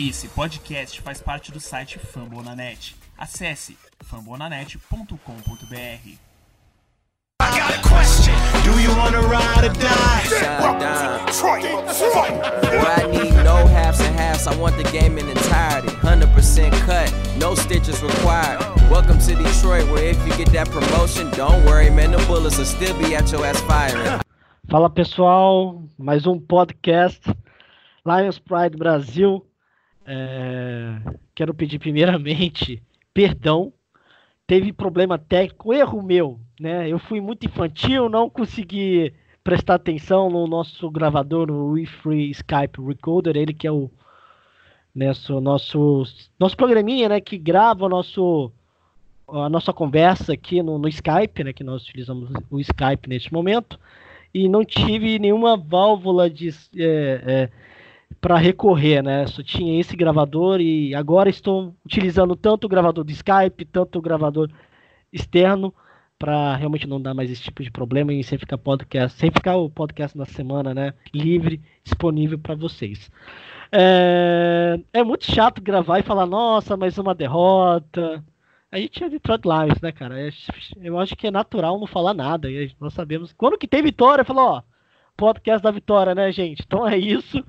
Esse podcast faz parte do site Fambonanet. Acesse fambonanet.com.br. I got a question. Do you wanna ride or die? I need no halves and halves. I want the game in entirety. 100% cut, no stitches required. Welcome to Detroit, where if you get that promotion, don't worry, man, the bullets will still be at your ass firing. Fala pessoal, mais um podcast Lions Pride Brasil. É, quero pedir primeiramente perdão. Teve problema técnico, erro meu, né? Eu fui muito infantil, não consegui prestar atenção no nosso gravador, no WeFree Skype Recorder, ele que é o nosso nosso nosso programinha, né, que grava o nosso a nossa conversa aqui no, no Skype, né, que nós utilizamos o Skype neste momento e não tive nenhuma válvula de é, é, para recorrer, né? Só tinha esse gravador e agora estou utilizando tanto o gravador do Skype, tanto o gravador externo para realmente não dar mais esse tipo de problema e sem ficar podcast, sem ficar o podcast na semana, né? Livre, disponível para vocês. É, é muito chato gravar e falar, nossa, mais uma derrota. A gente é Detroit Lions, né, cara? É, eu acho que é natural não falar nada. Nós sabemos. Quando que tem vitória, falou, ó, podcast da vitória, né, gente? Então é isso.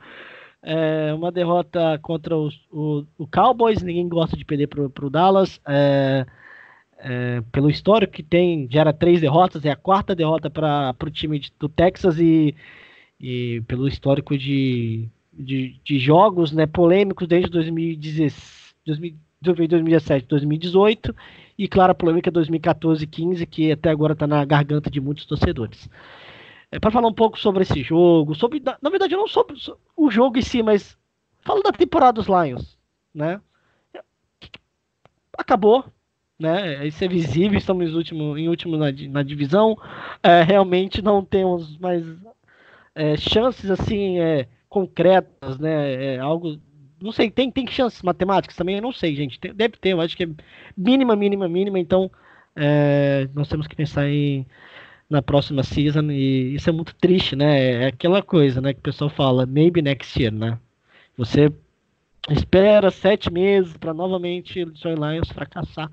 É uma derrota contra os, o, o Cowboys, ninguém gosta de perder pro, pro Dallas. É, é, pelo histórico que tem, gera três derrotas, é a quarta derrota para o time de, do Texas e, e pelo histórico de, de, de, jogos né, polêmicos desde 2016, 2017, 2018 e claro, a polêmica 2014 15 que até agora está na garganta de muitos torcedores é, para falar um pouco sobre esse jogo, sobre na verdade não sobre o jogo em si, mas falo da temporada dos Lions, né? Acabou, né? Isso é visível, estamos último, em último na, na divisão, é, realmente não temos mais é, chances assim é, concretas, né? É, algo não sei, tem, tem chances matemáticas também? Eu não sei, gente. Tem, deve ter, eu acho que é mínima, mínima, mínima. Então, é, nós temos que pensar em na próxima season e isso é muito triste, né? É aquela coisa, né, que o pessoal fala, maybe next year, né? Você espera sete meses para novamente o Detroit Lions fracassar,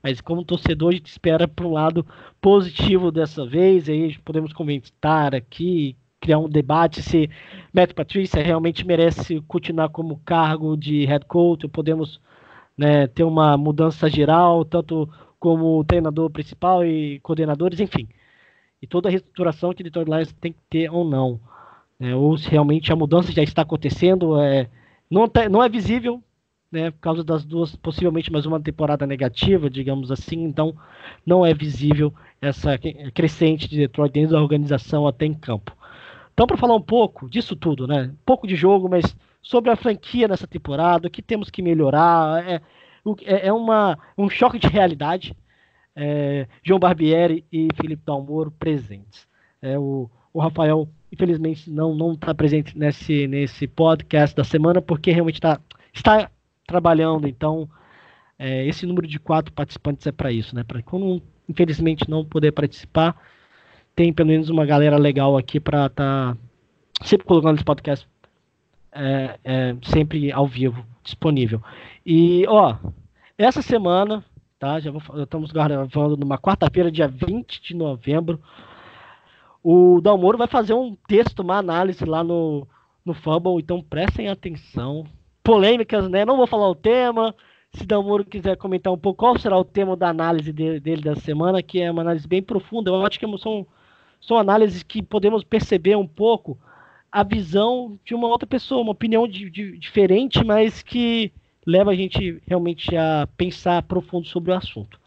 mas como torcedor a gente espera para um lado positivo dessa vez, aí podemos comentar aqui, criar um debate se Matt Patricia realmente merece continuar como cargo de head coach, ou podemos né, ter uma mudança geral, tanto como treinador principal e coordenadores, enfim e toda a reestruturação que o Detroit Lions tem que ter ou não. Né? Ou se realmente a mudança já está acontecendo, é, não, tá, não é visível, né, por causa das duas, possivelmente mais uma temporada negativa, digamos assim, então não é visível essa crescente de Detroit dentro da organização até em campo. Então, para falar um pouco disso tudo, né, pouco de jogo, mas sobre a franquia nessa temporada, o que temos que melhorar, é, é, é uma, um choque de realidade, é, João Barbieri e Felipe Dalmoro presentes. É, o, o Rafael, infelizmente, não não está presente nesse, nesse podcast da semana, porque realmente tá, está trabalhando, então é, esse número de quatro participantes é para isso, né? Para quando, infelizmente, não poder participar, tem pelo menos uma galera legal aqui para estar tá sempre colocando esse podcast é, é, sempre ao vivo, disponível. E, ó, essa semana tá? Já vou, estamos gravando numa quarta-feira, dia 20 de novembro. O Dalmoro vai fazer um texto, uma análise lá no, no Fumble, então prestem atenção. Polêmicas, né? Não vou falar o tema. Se Dalmoro quiser comentar um pouco qual será o tema da análise dele, dele da semana, que é uma análise bem profunda. Eu acho que são, são análises que podemos perceber um pouco a visão de uma outra pessoa, uma opinião de, de, diferente, mas que leva a gente realmente a pensar profundo sobre o assunto.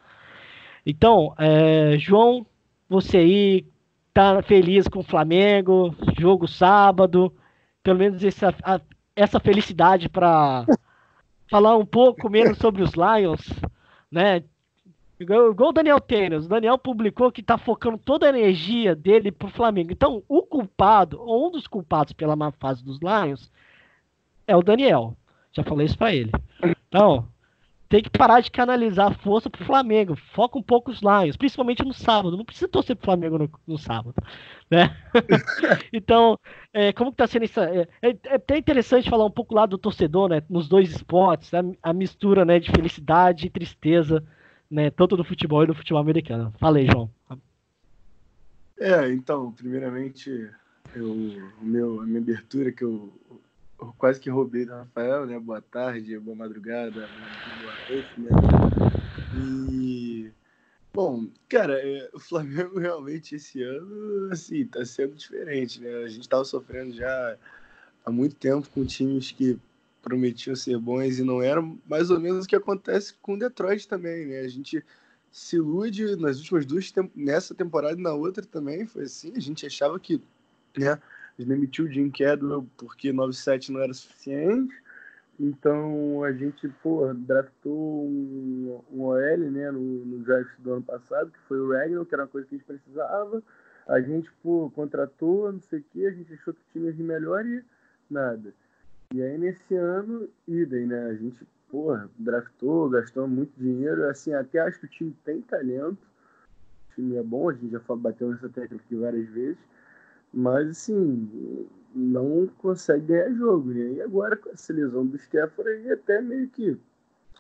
Então, é, João, você aí tá feliz com o Flamengo, jogo sábado, pelo menos essa, a, essa felicidade para falar um pouco menos sobre os Lions, né? Igual o Daniel Tênis, o Daniel publicou que está focando toda a energia dele pro Flamengo. Então, o culpado, ou um dos culpados pela má fase dos Lions, é o Daniel. Já falei isso para ele. Então, tem que parar de canalizar a força pro Flamengo. Foca um pouco os Lions, principalmente no sábado. Não precisa torcer pro Flamengo no, no sábado, né? então, é, como que tá sendo isso? É, é, é, até interessante falar um pouco lá do torcedor, né? Nos dois esportes, a, a, mistura, né, de felicidade e tristeza, né? Tanto do futebol e do futebol americano. Fala aí, João. É, então, primeiramente, eu, meu, a minha abertura que eu quase que roubei do Rafael, né? Boa tarde, boa madrugada, boa noite, né? E bom, cara, é, o Flamengo realmente esse ano, assim, tá sendo diferente, né? A gente tava sofrendo já há muito tempo com times que prometiam ser bons e não eram, mais ou menos o que acontece com Detroit também, né? A gente se ilude nas últimas duas nessa temporada e na outra também foi assim, a gente achava que, né? Demitiu o Jim Cadwell porque 97 não era suficiente. Então a gente, pô, draftou um, um OL né, no, no draft do ano passado, que foi o Regnal, que era uma coisa que a gente precisava. A gente, pô, contratou, não sei o quê, a gente achou que tinha de melhor e nada. E aí nesse ano, idem, né? A gente, porra, draftou, gastou muito dinheiro. Assim, até acho que o time tem talento. O time é bom, a gente já bateu nessa técnica aqui várias vezes mas assim, não consegue ganhar jogo. Né? E agora com essa lesão do Stafford aí até meio que,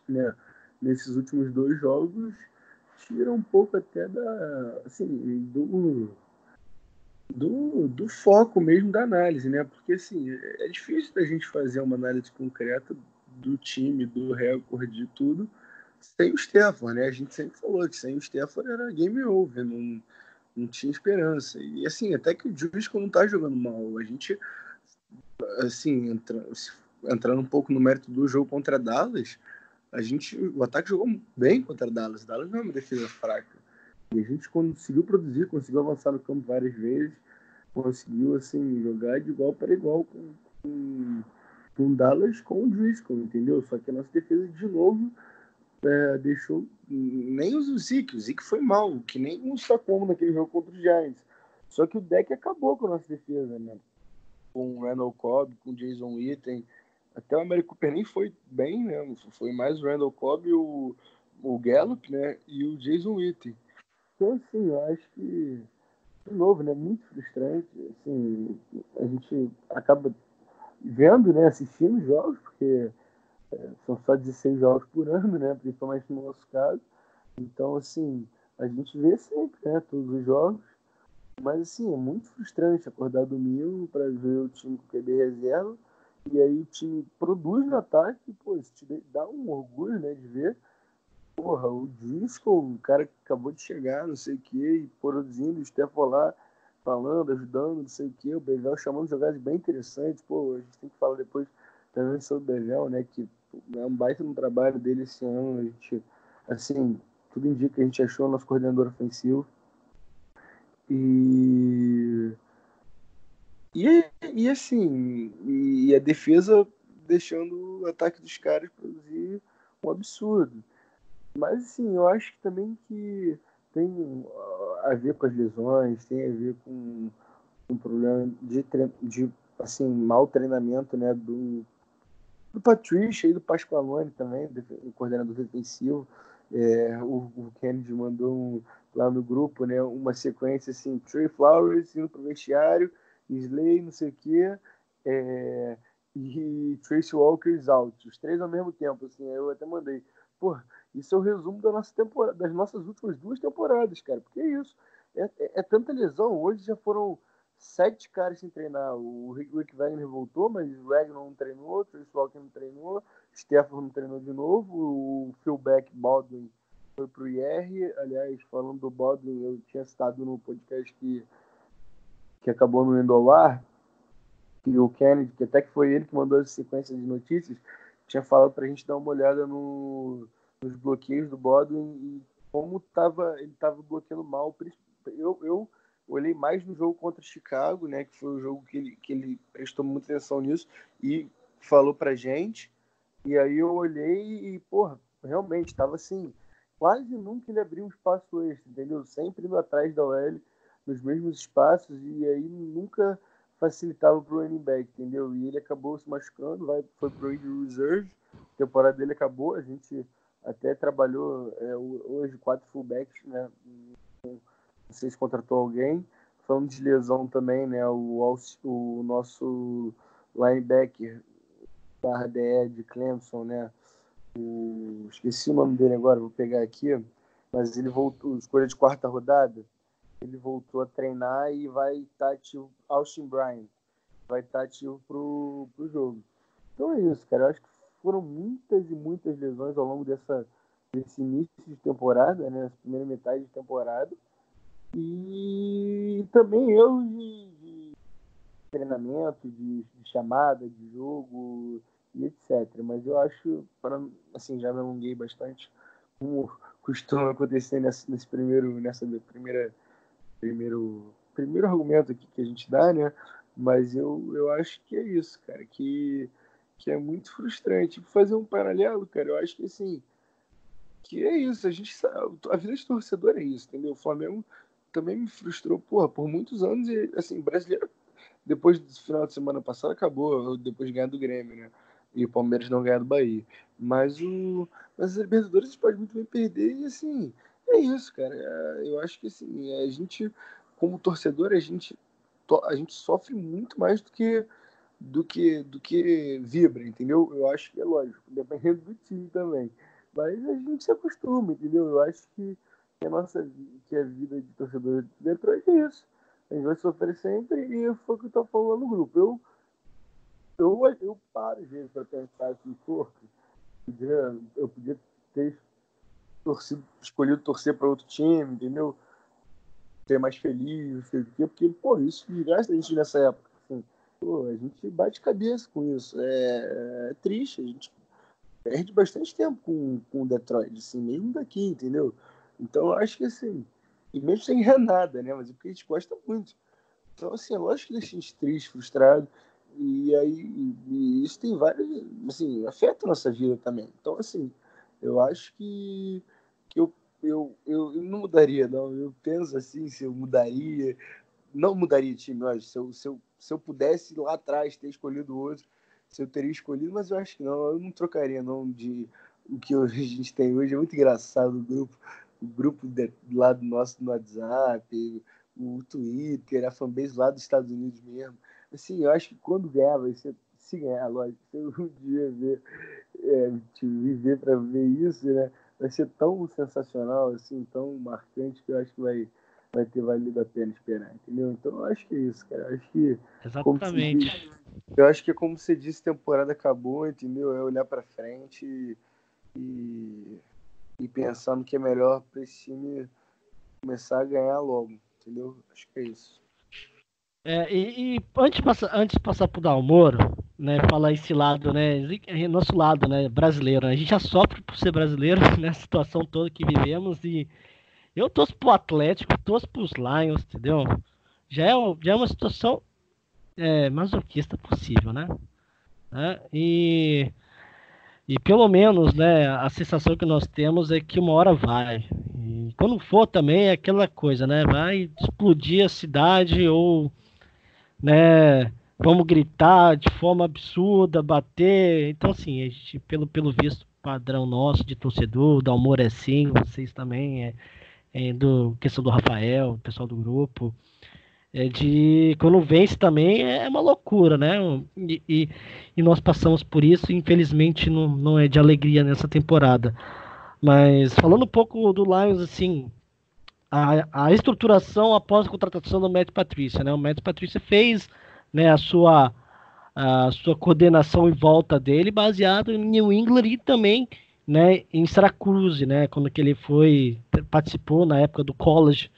né, nesses últimos dois jogos, tira um pouco até da, assim, do, do, do foco mesmo da análise, né? Porque assim, é difícil da gente fazer uma análise concreta do time, do recorde, de tudo, sem o Stafford, né? A gente sempre falou que sem o Stafford era game over, não não tinha esperança. E assim, até que o Juice não tá jogando mal. A gente, assim, entra, entrando um pouco no mérito do jogo contra Dallas, a gente, o ataque jogou bem contra Dallas. Dallas não é uma defesa fraca. E a gente conseguiu produzir, conseguiu avançar no campo várias vezes, conseguiu, assim, jogar de igual para igual com, com, com Dallas com o Driscoll, entendeu? Só que a nossa defesa, de novo, é, deixou nem o Zeke, o Zeke foi mal, que nem o Sacomo naquele jogo contra os Giants. Só que o deck acabou com a nossa defesa, né? Com o Randall Cobb, com o Jason Witten. Até o Américo Cooper nem foi bem, né? Foi mais o Randall Cobb, o, o Gallup, né? E o Jason Witten. Então, assim, eu acho que, de novo, né? Muito frustrante. Assim, a gente acaba vendo, né? Assistindo jogos, porque são só 16 jogos por ano, né? Principalmente no nosso caso. Então, assim, a gente vê sempre, né? Todos os jogos. Mas, assim, é muito frustrante acordar domingo para ver o time com QB reserva. E aí o time produz no ataque. E, pô, isso te dá um orgulho, né? De ver. Porra, o Disco, o cara que acabou de chegar, não sei o quê, e produzindo, o Stefan lá falando, ajudando, não sei o quê. O Bevel chamando jogadas bem interessantes. Pô, a gente tem que falar depois também sobre o Bevel, né? Que é um baita no trabalho dele esse ano. A gente, assim, tudo indica que a gente achou o nosso coordenador ofensivo. E. E, e assim, e a defesa deixando o ataque dos caras produzir um absurdo. Mas assim, eu acho que também que tem a ver com as lesões, tem a ver com um problema de, de assim, mau treinamento né, do, do Patrícia e do Pasqualone também, o coordenador defensivo. É, o, o, Kennedy mandou um, lá no grupo né, uma sequência assim: Trey Flowers indo pro vestiário, Slay, não sei o quê, é, e Tracy Walker out. Os três ao mesmo tempo. Assim, eu até mandei. Pô, isso é o resumo da nossa temporada, das nossas últimas duas temporadas, cara. Porque é isso. É, é, é tanta lesão. Hoje já foram sete caras sem treinar. O Rick Wagner voltou, mas o Wagner não treinou, o Trace Walker não treinou, Stefan não treinou de novo, o Phil Beck Baldwin foi pro IR. Aliás, falando do Baldwin, eu tinha citado no podcast que, que acabou no Endolar, que o Kennedy, que até que foi ele que mandou essa sequência de notícias, tinha falado pra gente dar uma olhada no, nos bloqueios do Baldwin e como tava, ele estava bloqueando mal. Eu, eu olhei mais no jogo contra Chicago, né, que foi o jogo que ele, que ele prestou muita atenção nisso e falou pra gente. E aí eu olhei e, porra, realmente estava assim, quase nunca ele abriu um espaço extra, entendeu? Sempre indo atrás da OL, nos mesmos espaços, e aí nunca facilitava pro running back, entendeu? E ele acabou se machucando, vai, foi pro injury reserve, a temporada dele acabou, a gente até trabalhou é, hoje quatro fullbacks, né? Se contratou alguém. Falando de lesão também, né? O, o nosso linebacker da DE de Clemson, né? O, esqueci o nome dele agora, vou pegar aqui. Mas ele voltou, escolha de quarta rodada. Ele voltou a treinar e vai estar ativo. Austin Bryan vai estar ativo pro, pro jogo. Então é isso, cara. Eu acho que foram muitas e muitas lesões ao longo dessa, desse início de temporada, né? Essa primeira metade de temporada. E também eu de, de treinamento, de, de, chamada, de jogo e etc. Mas eu acho, para assim, já me alonguei bastante, como costuma acontecer nesse, nesse primeiro, nessa primeira, primeiro, primeiro argumento aqui que a gente dá, né? Mas eu, eu acho que é isso, cara, que, que é muito frustrante. Fazer um paralelo, cara, eu acho que assim, que é isso, a gente sabe, a vida de torcedor é isso, entendeu? O Flamengo também me frustrou, porra, por muitos anos, e assim, brasileiro, depois do final de semana passado, acabou, depois de ganhar do Grêmio, né? E o Palmeiras não ganhar do Bahia. Mas o. Mas as Libertadores pode muito bem perder, e assim, é isso, cara. É, eu acho que assim, a gente, como torcedor, a gente, a gente sofre muito mais do que do que do que vibra, entendeu? Eu acho que é lógico, dependendo do time também. Mas a gente se acostuma, entendeu? Eu acho que a nossa que a vida de torcedor de Detroit é isso. A gente vai sofrer sempre e foi o que eu tô falando no grupo. Eu, eu, eu paro às vezes para pensar assim, pô, eu podia ter torcido, escolhido torcer para outro time, entendeu? Ser mais feliz, sei o quê, porque, pô, isso gasta a gente nessa época. Assim, pô, a gente bate cabeça com isso. É, é triste, a gente perde bastante tempo com, com o Detroit, assim, mesmo daqui, entendeu? Então eu acho que assim, e mesmo sem nada, né? Mas é porque a gente gosta muito. Então, assim, é lógico que deixa a gente triste, frustrado. E aí, e isso tem vários, assim, afeta a nossa vida também. Então, assim, eu acho que, que eu, eu, eu, eu não mudaria, não. Eu penso assim, se eu mudaria, não mudaria time, eu acho. Se eu, se eu, se eu pudesse lá atrás ter escolhido outro, se eu teria escolhido, mas eu acho que não, eu não trocaria, não, de o que a gente tem hoje. É muito engraçado o grupo o grupo de, lá do nosso no WhatsApp, o Twitter, a fanbase lá dos Estados Unidos mesmo. Assim, eu acho que quando ganhar, vai ser, se ganhar, lógico, se eu um dia ver, é, viver para ver isso, né? Vai ser tão sensacional, assim, tão marcante que eu acho que vai, vai ter valido a pena esperar, entendeu? Então eu acho que é isso, cara. Eu acho que. Exatamente. Disse, eu acho que, como você disse, temporada acabou, entendeu? É olhar para frente e, e e pensando que é melhor para esse time começar a ganhar logo, entendeu? Acho que é isso. É, e, e, antes, de passar, antes de passar pro Dalmoro, né, falar esse lado, né, nosso lado, né, brasileiro, né, a gente já sofre por ser brasileiro, né, situação toda que vivemos e eu torço pro Atlético, torço pros Lions, entendeu? Já é, já é uma situação é, masoquista possível, né? É, e e pelo menos, né, a sensação que nós temos é que uma hora vai. E quando for também é aquela coisa, né? Vai explodir a cidade ou, né, vamos gritar de forma absurda, bater. Então, assim, a gente, pelo, pelo visto padrão nosso de torcedor, da humor é sim, vocês também, é, é do questão do Rafael, pessoal do grupo é de quando vence também é uma loucura, né? E, e, e, nós passamos por isso, infelizmente não, não é de alegria nessa temporada. Mas falando um pouco do Lions, assim, a, a estruturação após a contratação do Matt Patrícia, né? O Matt Patrícia fez né, a sua a sua coordenação em volta dele, baseado em New England e também né, em Syracuse, né? Quando que ele foi participou na época do college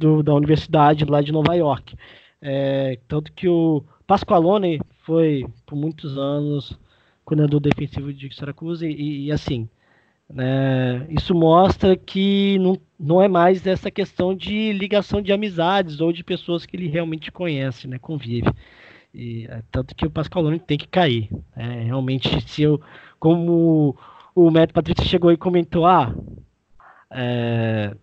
do, da universidade lá de Nova York. É, tanto que o Pasqualone foi por muitos anos coordenador defensivo de Syracuse e, e assim, né, isso mostra que não, não é mais essa questão de ligação de amizades ou de pessoas que ele realmente conhece, né, convive. E, é, tanto que o Pasqualone tem que cair. É, realmente, se eu, como o Matt Patrícia chegou e comentou, ah, é,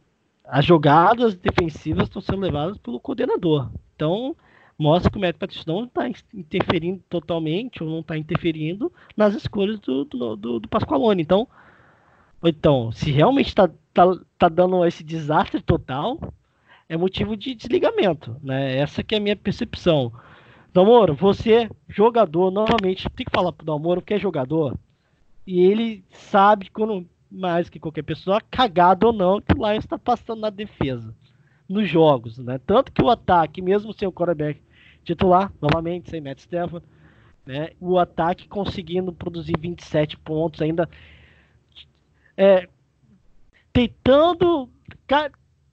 as jogadas defensivas estão sendo levadas pelo coordenador. Então, mostra que o Matt Patricia não está interferindo totalmente, ou não está interferindo nas escolhas do, do, do, do Pasqualone. Então, Então, se realmente tá, tá, tá dando esse desastre total, é motivo de desligamento, né? Essa que é a minha percepção. Dalmoro, você, jogador, novamente, tem que falar pro Dalmoro que é jogador, e ele sabe, quando, mais que qualquer pessoa, cagado ou não, que o Lions está passando na defesa, nos jogos, né? Tanto que o ataque, mesmo sem o quarterback titular, novamente, sem Matt Stafford, né? O ataque conseguindo produzir 27 pontos, ainda é, tentando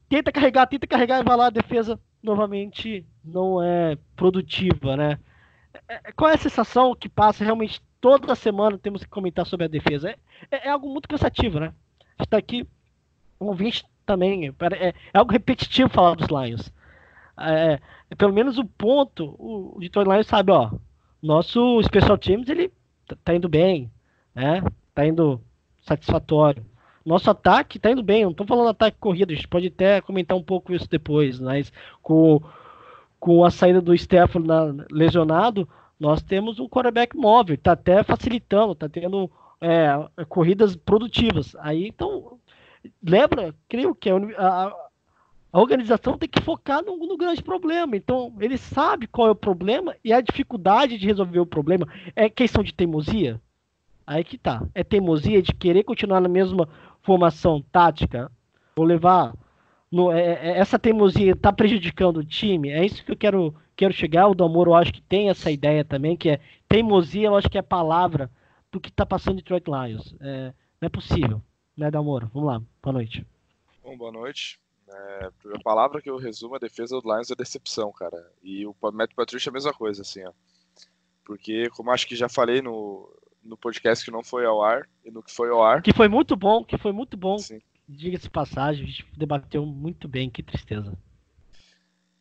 tenta carregar, tenta carregar e vai lá, a defesa novamente não é produtiva, né? É, é, qual é a sensação que passa realmente toda semana temos que comentar sobre a defesa? É, é, é algo muito cansativo, né? Está aqui um ouvinte também, é, é, algo repetitivo falar dos Lions. É, pelo menos o ponto, o, o Detroit Lions sabe, ó, nosso Special Teams ele tá, tá indo bem, né? Tá indo satisfatório. Nosso ataque tá indo bem, não tô falando ataque corrida, a gente pode até comentar um pouco isso depois, mas com, com a saída do Stefan lesionado, nós temos um quarterback móvel, tá até facilitando, tá tendo é, corridas produtivas. Aí então, lembra, creio que a, a, a organização tem que focar no, no, grande problema. Então, ele sabe qual é o problema e a dificuldade de resolver o problema é questão de teimosia. Aí que tá. É teimosia de querer continuar na mesma formação tática. Vou levar. No, é, é, essa teimosia está prejudicando o time. É isso que eu quero, quero chegar. O Damoro, eu acho que tem essa ideia também, que é teimosia, eu acho que é a palavra do que está passando Detroit Lions. É, não é possível, né, Damoro? Vamos lá. Boa noite. Bom, boa noite. É, a palavra que eu resumo a defesa do Lions é decepção, cara. E o Matt Patricia é a mesma coisa, assim, ó. Porque, como acho que já falei no, no podcast que não foi ao ar e no que foi ao ar. Que foi muito bom, que foi muito bom. Diga-se passagem, a gente debateu muito bem, que tristeza.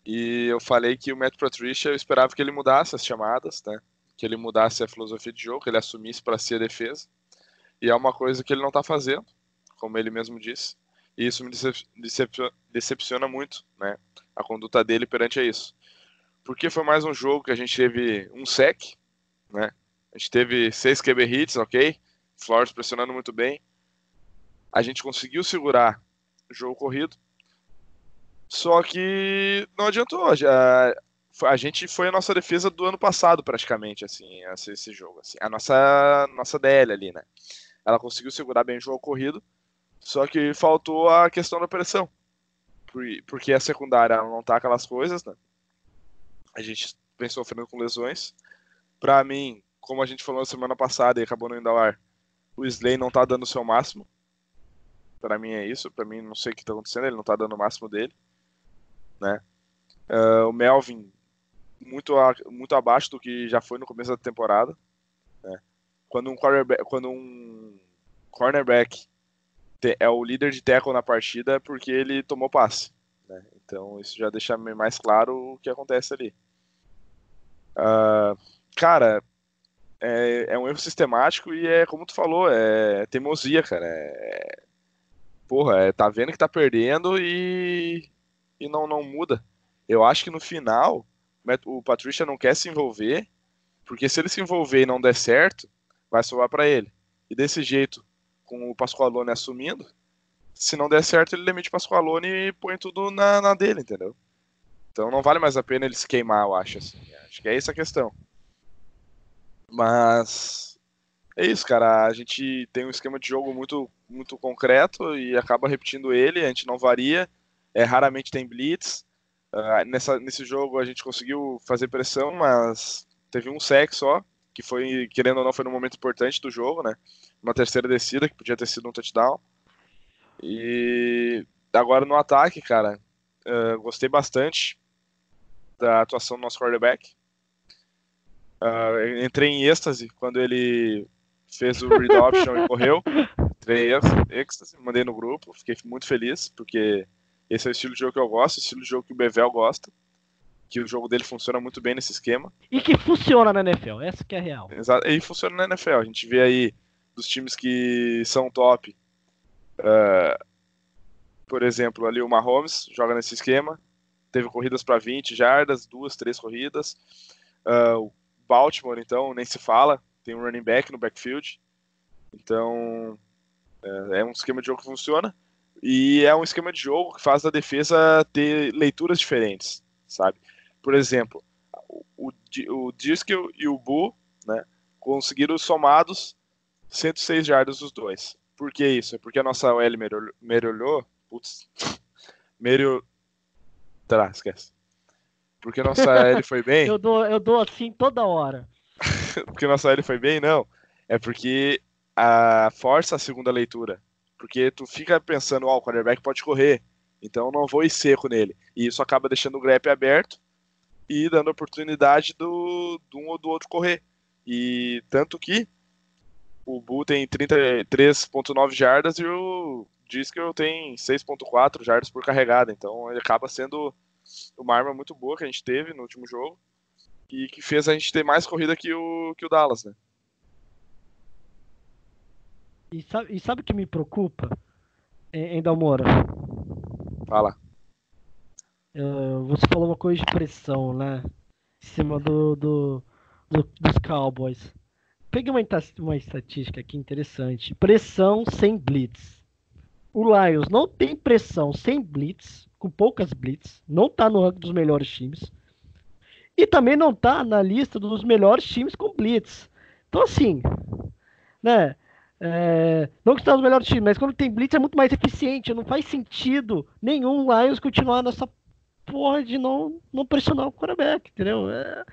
E eu falei que o Matt Patricia, eu esperava que ele mudasse as chamadas, né? Que ele mudasse a filosofia de jogo, que ele assumisse para si a defesa. E é uma coisa que ele não está fazendo, como ele mesmo disse. E isso me decepciona muito, né? A conduta dele perante a isso. Porque foi mais um jogo que a gente teve um sec, né? A gente teve seis QB hits, ok? Flores pressionando muito bem. A gente conseguiu segurar o jogo corrido. Só que não adiantou. Já, a gente foi a nossa defesa do ano passado, praticamente, assim, esse, jogo. Assim. A nossa, nossa DL ali, né? Ela conseguiu segurar bem o jogo corrido só que faltou a questão da pressão. Porque a secundária não tá aquelas coisas, né? A gente vem sofrendo com lesões. Para mim, como a gente falou na semana passada e acabou no indo ao ar, o Slay não tá dando o seu máximo. Para mim é isso. Para mim, não sei o que tá acontecendo, ele não tá dando o máximo dele. Né? Uh, o Melvin, muito, a, muito abaixo do que já foi no começo da temporada. Né? Quando um cornerback, quando um cornerback é o líder de tackle na partida porque ele tomou passe. Né? Então isso já deixa mais claro o que acontece ali. Uh, cara, é, é, um erro sistemático e é como tu falou, é teimosia, cara. É, porra, é, tá vendo que tá perdendo e, e não, não muda. Eu acho que no final o Patricia não quer se envolver, porque se ele se envolver e não der certo, vai sobrar para ele. E desse jeito, com o Pascoalone assumindo. Se não der certo, ele demite o Pascoalone e põe tudo na, na dele, entendeu? Então não vale mais a pena ele se queimar, eu acho. Assim. Acho que é essa a questão. Mas é isso, cara. A gente tem um esquema de jogo muito, muito concreto e acaba repetindo ele. A gente não varia. É, raramente tem blitz. Uh, nessa, nesse jogo a gente conseguiu fazer pressão, mas teve um sec só, que foi, querendo ou não, foi no momento importante do jogo, né? uma terceira descida, que podia ter sido um touchdown. E agora no ataque, cara, uh, gostei bastante da atuação do nosso quarterback. Uh, entrei em êxtase quando ele fez o read option e correu. Entrei em êxtase, mandei no grupo, fiquei muito feliz, porque esse é o estilo de jogo que eu gosto, o estilo de jogo que o Bevel gosta. Que o jogo dele funciona muito bem nesse esquema. E que funciona na NFL, essa que é a real. Exato, e funciona na NFL. A gente vê aí dos times que são top. Uh, por exemplo, ali o Mahomes joga nesse esquema. Teve corridas para 20 jardas, duas, três corridas. Uh, o Baltimore, então, nem se fala. Tem um running back no backfield. Então, É, é um esquema de jogo que funciona e é um esquema de jogo que faz a defesa ter leituras diferentes, sabe? Por exemplo, o, o Diskel e o Bu, né, conseguiram somados 106 jardas os dois. Por que isso? É porque a nossa OL melhorou. Putz. Melhorou. Tá, esquece. Porque a nossa L foi bem. eu, dou, eu dou assim toda hora. porque nossa L foi bem? Não. É porque a força a segunda leitura. Porque tu fica pensando, ó, oh, o quarterback pode correr. Então não vou ir seco nele. E isso acaba deixando o grep aberto e dando oportunidade do, do um ou do outro correr. E tanto que o Bu tem 33.9 jardas e o Diskel tem 6.4 jardas por carregada. Então ele acaba sendo uma arma muito boa que a gente teve no último jogo e que fez a gente ter mais corrida que o, que o Dallas, né? E sabe, e sabe o que me preocupa em, em Dalmora? Fala. Uh, você falou uma coisa de pressão, né? Em cima do, do, do dos Cowboys. Peguei uma, uma estatística aqui interessante. Pressão sem blitz. O Lions não tem pressão sem blitz, com poucas blitz. Não tá no ranking dos melhores times. E também não tá na lista dos melhores times com blitz. Então, assim, né? É, não que está nos melhores times, mas quando tem blitz é muito mais eficiente. Não faz sentido nenhum Lions continuar nessa porra de não, não pressionar o quarterback, entendeu? É,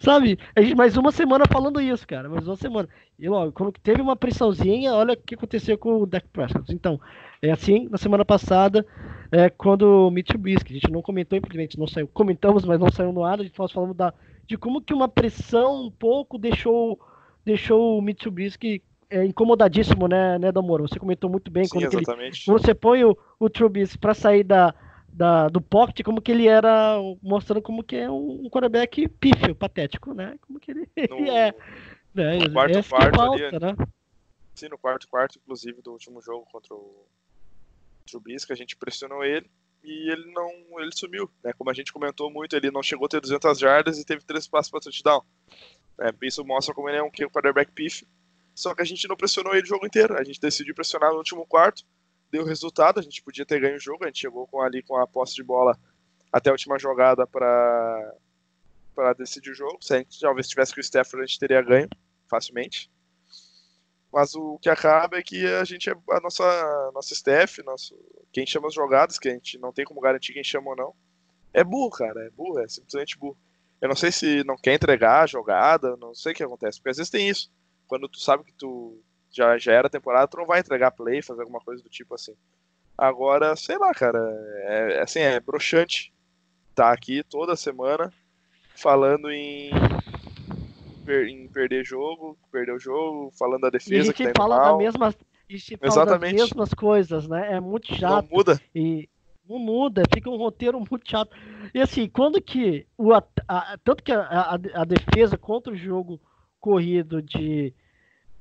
sabe? A gente mais uma semana falando isso, cara. Mais uma semana. E logo, quando teve uma pressãozinha, olha o que aconteceu com o Dak Prescott. Então, é assim, na semana passada, é, quando o Mitch Trubisky, a gente não comentou, infelizmente não saiu, comentamos, mas não saiu no ar, a gente nós falamos da, de como que uma pressão um pouco deixou, deixou o Mitch Trubisky é, incomodadíssimo, né, né, Damoro? Você comentou muito bem Sim, quando, ele, exatamente. quando você põe o, o Trubisky para sair da, da, do pocket, como que ele era, mostrando como que é um, um quarterback pífio, patético, né? Como que ele, No- ele é. Né? no quarto Essa que quarto falta, ali, né? Sim, no quarto quarto, inclusive, do último jogo contra o Trubisky, a gente pressionou ele e ele não, ele sumiu, né? Como a gente comentou muito, ele não chegou a ter 200 jardas e teve três passos para touchdown. É, isso mostra como ele é um um quarterback pífio. Só que a gente não pressionou ele o jogo inteiro. A gente decidiu pressionar no último quarto, deu resultado. A gente podia ter ganho o jogo. A gente chegou com ali com a posse de bola até a última jogada para para decidir o jogo. Se a gente talvez tivesse com o Stafford, a gente teria ganho facilmente. Mas o que acaba é que a gente é a nossa nossa staff, nosso quem chama as jogadas, que a gente não tem como garantir quem chama ou não. É burro, cara, é burro, é simplesmente burro. Eu não sei se não quer entregar a jogada, não sei o que acontece, porque às vezes tem isso. Quando tu sabe que tu já, já era temporada, tu não vai entregar play, fazer alguma coisa do tipo assim. Agora, sei lá, cara, é, é assim, é broxante tá aqui toda semana falando em, em perder jogo, perder o jogo, falando da E a defesa que gente tá fala da mal, mesma, a gente fala Exatamente. das mesmas coisas, né? É muito não chato. muda. E não muda, fica um roteiro muito chato. E assim, quando que o a- tanto que a, a, a defesa contra o jogo corrido de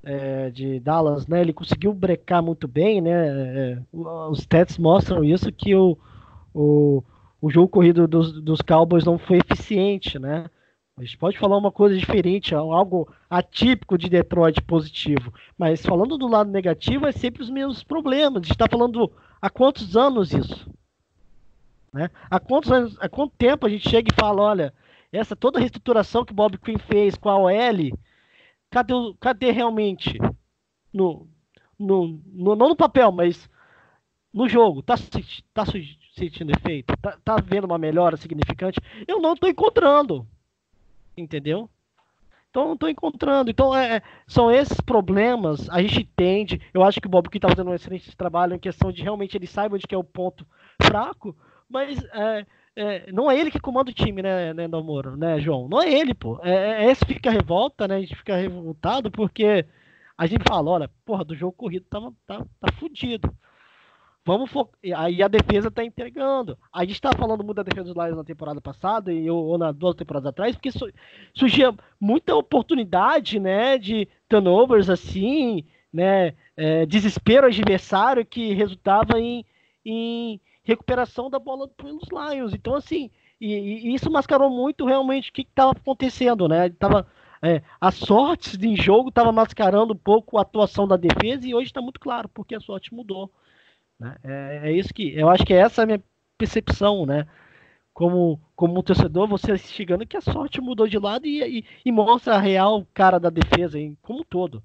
é, de Dallas, né, ele conseguiu brecar muito bem, né? é, os stats mostram isso que o, o, o jogo corrido dos, dos Cowboys não foi eficiente, né? A gente pode falar uma coisa diferente, algo atípico de Detroit positivo, mas falando do lado negativo é sempre os mesmos problemas. A gente está falando há quantos anos isso? Né? Há, quantos anos, há quanto tempo a gente chega e fala, olha, essa toda a reestruturação que Bob Quinn fez com a OL, cadê, cadê realmente? No, no, no- não no papel, mas no jogo, tá, tá se- sentindo efeito? Tá, tá vendo uma melhora significante? Eu não tô encontrando. Entendeu? Então não tô encontrando. Então é, é- são esses problemas, a gente entende. Eu acho que o Bob Quinn tá fazendo um excelente trabalho em questão de realmente ele saiba onde que é o ponto fraco, mas é, é, não é ele que comanda o time, né, né, Namoro, né, João? Não é ele, pô. É, é esse que fica revolta, né? A gente fica revoltado porque a gente fala, olha, porra, do jogo corrido tá, tá, tá fudido. Vamos focar. Aí a defesa tá entregando. A gente tá falando muito da defesa dos Lions na temporada passada e ou, ou na duas temporadas atrás, porque su- surgia muita oportunidade, né, de turnovers assim, né, é, desespero adversário que resultava em, em recuperação da bola pelos Lions. Então, assim, e, e isso mascarou muito realmente o que estava acontecendo, né? Tava, É, a sorte em jogo estava mascarando um pouco a atuação da defesa e hoje está muito claro porque a sorte mudou. Né? É, é, isso que eu acho que essa é a minha percepção, né? Como, como um torcedor, você chegando que a sorte mudou de lado e, e, e mostra a real cara da defesa hein, como um todo.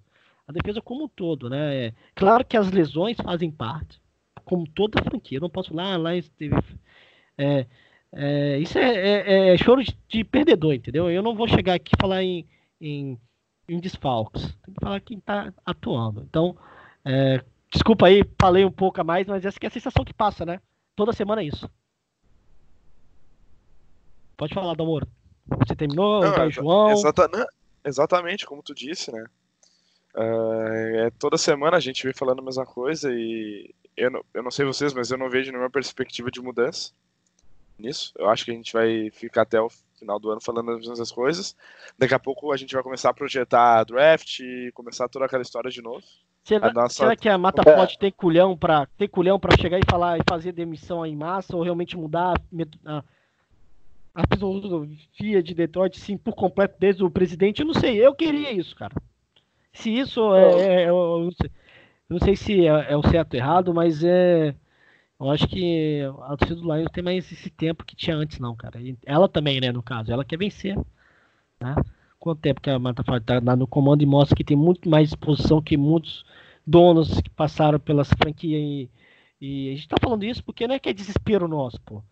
A defesa como um todo, né? É, claro que as lesões fazem parte, como toda franquia. Eu não posso falar, ah, lá esteve. É, é, isso é, é, é choro de, de, perdedor, entendeu? Eu não vou chegar aqui e falar em, em, em desfalques. Tem que falar quem está atuando. Então, é, desculpa aí, falei um pouco a mais, mas essa é a sensação que passa, né? Toda semana é isso. Pode falar, Damoro. Você terminou? Não, João? Exata, não, exatamente, como tu disse, né? Uh, é, toda semana a gente vem falando a mesma coisa e eu não, eu não sei vocês, mas eu não vejo nenhuma perspectiva de mudança nisso. Eu acho que a gente vai ficar até o final do ano falando as mesmas coisas. Daqui a pouco a gente vai começar a projetar draft e começar toda aquela história de novo. Será, nossa... será que a Mata é. Forte tem culhão para ter culhão para chegar e falar e fazer demissão em massa ou realmente mudar a, a filosofia de Detroit sim por completo desde o presidente? Eu não sei. Eu queria isso, cara. Se isso é, é, eu, não sei, não sei se é, é o certo ou errado, mas é eu acho que a torcida do Lions tem mais esse tempo que tinha antes, não, cara. E ela também, né, no caso. Ela quer vencer. Né? Quanto tempo que a Marta tá no comando e mostra que tem muito mais disposição que muitos donos que passaram pelas franquias. E, e a gente tá falando isso porque não é que é desespero nosso, pô.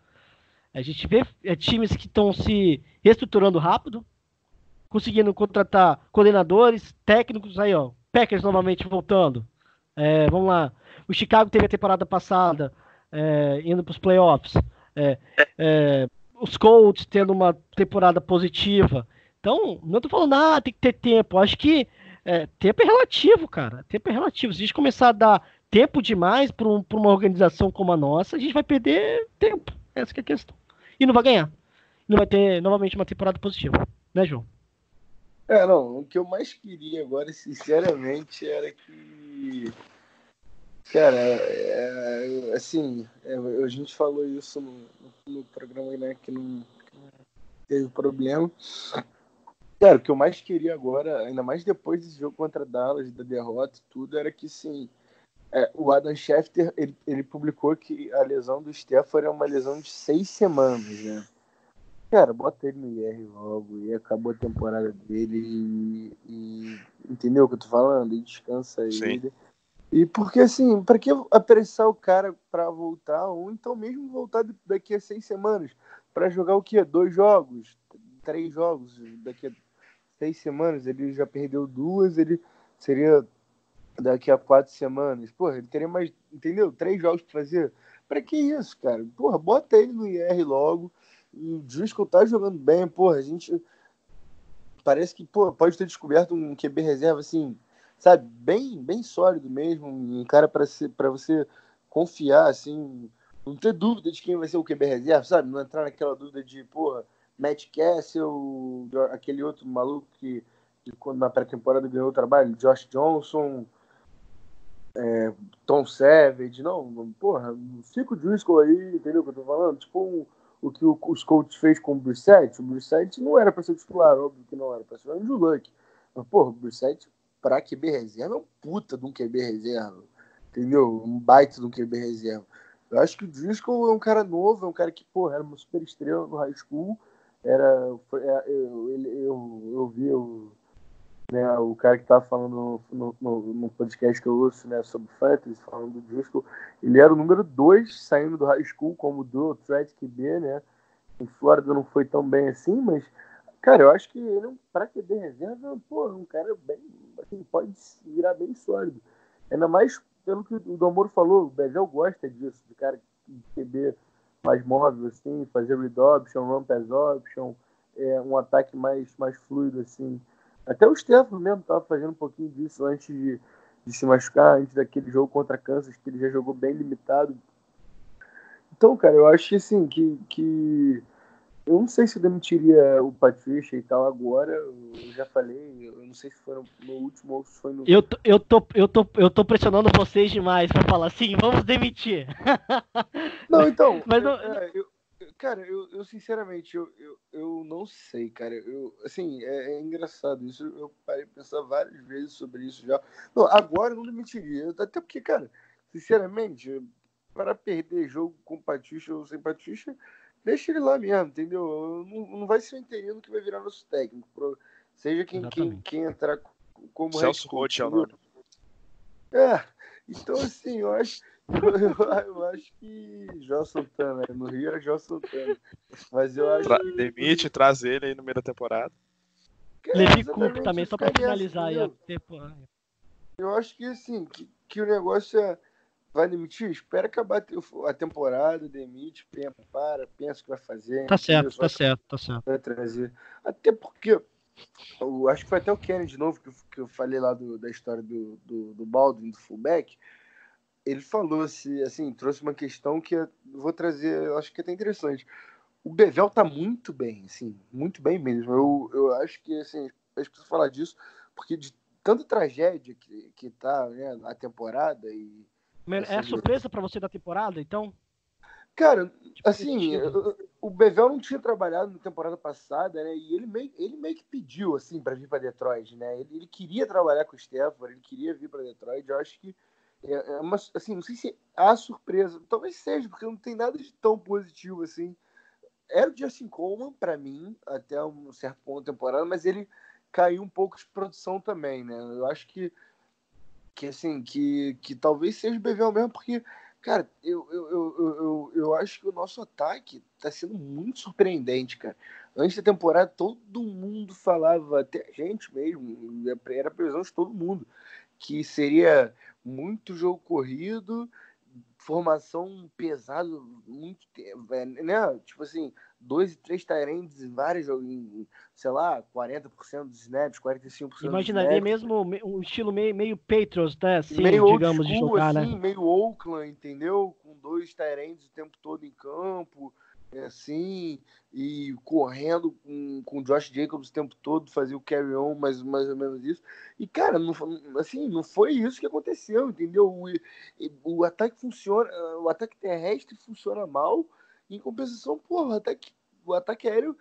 A gente vê é, times que estão se reestruturando rápido, conseguindo contratar coordenadores, técnicos, aí, ó. Packers novamente voltando. É, vamos lá. O Chicago teve a temporada passada é, indo para os playoffs. É, é, os Colts tendo uma temporada positiva. Então, não estou falando, ah, tem que ter tempo. Acho que é, tempo é relativo, cara. Tempo é relativo. Se a gente começar a dar tempo demais para um, uma organização como a nossa, a gente vai perder tempo. Essa é a questão. E não vai ganhar. Não vai ter novamente uma temporada positiva. Né, João? É, não. O que eu mais queria agora, sinceramente, era que Cara, é, é, assim, é, a gente falou isso no, no programa, né, que não, que não teve problema. Cara, o que eu mais queria agora, ainda mais depois desse jogo contra Dallas, da derrota e tudo, era que, sim, é, o Adam Schefter, ele, ele publicou que a lesão do Stefan é uma lesão de seis semanas, né? Cara, bota ele no IR logo e acabou a temporada dele e, e entendeu o que eu tô falando? E descansa Sim. ele. E porque, assim, para que apressar o cara para voltar, ou então mesmo voltar daqui a seis semanas, para jogar o quê? Dois jogos, três jogos, daqui a seis semanas, ele já perdeu duas, ele seria daqui a quatro semanas. Porra, ele teria mais, entendeu? Três jogos para fazer. Para que isso, cara? Porra, bota ele no IR logo. E o Driscoll tá jogando bem, porra, a gente parece que, pô, pode ter descoberto um QB reserva assim sabe, bem, bem sólido mesmo, um cara para você confiar, assim, não ter dúvida de quem vai ser o QB reserva, sabe? Não entrar naquela dúvida de, porra, Matt Castle, aquele outro maluco que, que quando na pré-temporada ganhou o trabalho, Josh Johnson, é, Tom Savage, não, porra, fica o Driscoll aí, entendeu o que eu tô falando? Tipo um, o que o, os coaches fez com o Brissett, o Brissett não era para ser titular, óbvio que não era para ser o Andrew Luck, mas porra, o Brissett para QB reserva é um puta de um QB reserva. Entendeu? Um baita de um QB reserva. Eu acho que o Driscoll é um cara novo, é um cara que, porra, era uma super estrela no high school. Era. Foi, é, eu, eu, eu, eu vi o, né, o cara que tava falando no, no, no, podcast que eu ouço né, sobre Fantasy, falando do Driscoll. Ele era o número 2 saindo do high school como dual threat QB, né? Em Flórida não foi tão bem assim, mas Cara, eu acho que ele, é pra QB reserva, pô, um cara bem, assim, pode virar bem sólido. Ainda mais pelo que o Domoro falou, o Bezel gosta disso, de cara QB mais móvel, assim, fazer read option, run pass option, é, um ataque mais, mais fluido, assim. Até o Stefano mesmo estava fazendo um pouquinho disso antes de, de se machucar, antes daquele jogo contra Kansas, que ele já jogou bem limitado. Então, cara, eu acho que, assim, que, que eu não sei se eu demitiria o Patrícia e tal agora. Eu já falei, eu não sei se foi no, último ou se foi no. Eu tô, eu, tô, eu, tô, eu tô pressionando vocês demais pra falar assim, vamos demitir. Não, então. Mas não... É, eu, cara, eu, eu sinceramente, eu, eu, eu não sei, cara. Eu, assim, é, é engraçado isso. Eu parei de pensar várias vezes sobre isso já. Não, agora eu não demitiria. Até porque, cara, sinceramente, para perder jogo com Patixa ou sem Patixa, deixa ele lá mesmo, entendeu? Não, não vai ser o interino que vai virar nosso técnico. Pro- Seja quem, quem, quem entrar como Celso head coach, Roth é o nome. É, então assim, eu acho, eu, eu acho que Jó Santana, né? no Rio é Jó Santana. Mas eu acho Tra- que. demite, traz ele aí no meio da temporada. Levi Coupe também, só pra finalizar aí a temporada. Eu acho que assim, que, que o negócio é. Vai demitir? Espera acabar a te- a temporada, demite, pensa, para, pensa o que vai fazer. Tá certo, tá Vai- certo, tá certo. vai trazer. Até porque, eu acho que foi até o Kenny de novo, que eu, que eu falei lá do- da história do, do, do Baldwin, do fullback. Ele falou, se, assim, trouxe uma questão que eu vou trazer, eu acho que é até interessante. O Bevel tá muito bem, assim, muito bem mesmo. Eu, eu acho que, assim, acho que preciso falar disso, porque de tanta tragédia que, que tá, né, a temporada e... É a surpresa pra você da temporada, então? Cara, Tipo, assim, o Bevel não tinha trabalhado na temporada passada, né? E ele meio, ele meio que pediu, assim, para vir para Detroit, né? Ele, ele queria trabalhar com o Stafford, ele queria vir para Detroit. Eu acho que é, é uma, assim, não sei se há surpresa, talvez seja, porque não tem nada de tão positivo assim. Era o Justin Coleman para mim até um certo ponto da temporada, mas ele caiu um pouco de produção também, né? Eu acho que que assim que, que talvez seja o Bevel mesmo, porque Cara, eu, eu, eu, eu, eu, eu acho que o nosso ataque tá sendo muito surpreendente, cara. Antes da temporada, todo mundo falava, até a gente mesmo, era a previsão de todo mundo, que seria muito jogo corrido, formação pesado, muito tempo, né? Tipo assim, dois e três Tyrands em vários jogos, em, sei lá, 40% dos snaps, 45% dos Imaginaria snaps. mesmo me- um estilo meio, meio Patriots, né? Assim, meio digamos, de school, jogar, assim, né? meio Oakland, entendeu? Com dois Tyrands o tempo todo em campo, é, assim, e correndo com, com o Josh Jacobs o tempo todo, fazia o carry-on, mais, mais ou menos isso. E, cara, não, assim, não foi isso que aconteceu, entendeu? O, o ataque funciona, o ataque terrestre funciona mal, em compensação, porra, o ataque, o ataque aéreo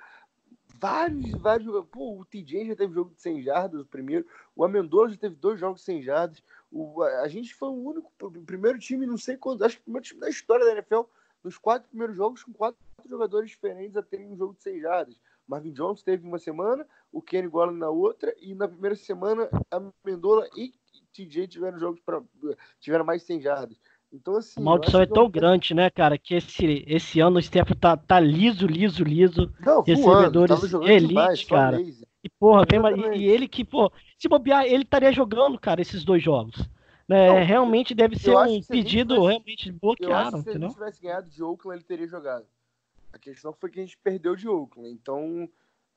vários, vários. Pô, o TJ já teve jogo de 100 jardas, o primeiro. O Amendola já teve dois jogos de 100 jardas. O, a, gente foi o único, o primeiro time, não sei quantos, acho que o primeiro time da história da NFL, nos quatro primeiros jogos, com quatro jogadores diferentes a terem um jogo de 100 jardas. Marvin Jones teve uma semana, o Kenny Gollan na outra, e na primeira semana a Amendola e TJ tiveram jogos para tiveram mais de 100 jardas. Então, assim. A maldição é que tão grande, né, cara, que esse, esse ano o Stafford tá, tá liso, liso, liso. Não, recebedores elite, demais, cara. E, porra, vem, e, e ele que, pô, se bobear, ele estaria jogando, cara, esses dois jogos. Né? Não, realmente deve ser um pedido tivesse- realmente Eu acho que se entendeu? gente tivesse ganhado de Oakland, ele teria jogado. A questão foi que a gente perdeu de Oakland. Então,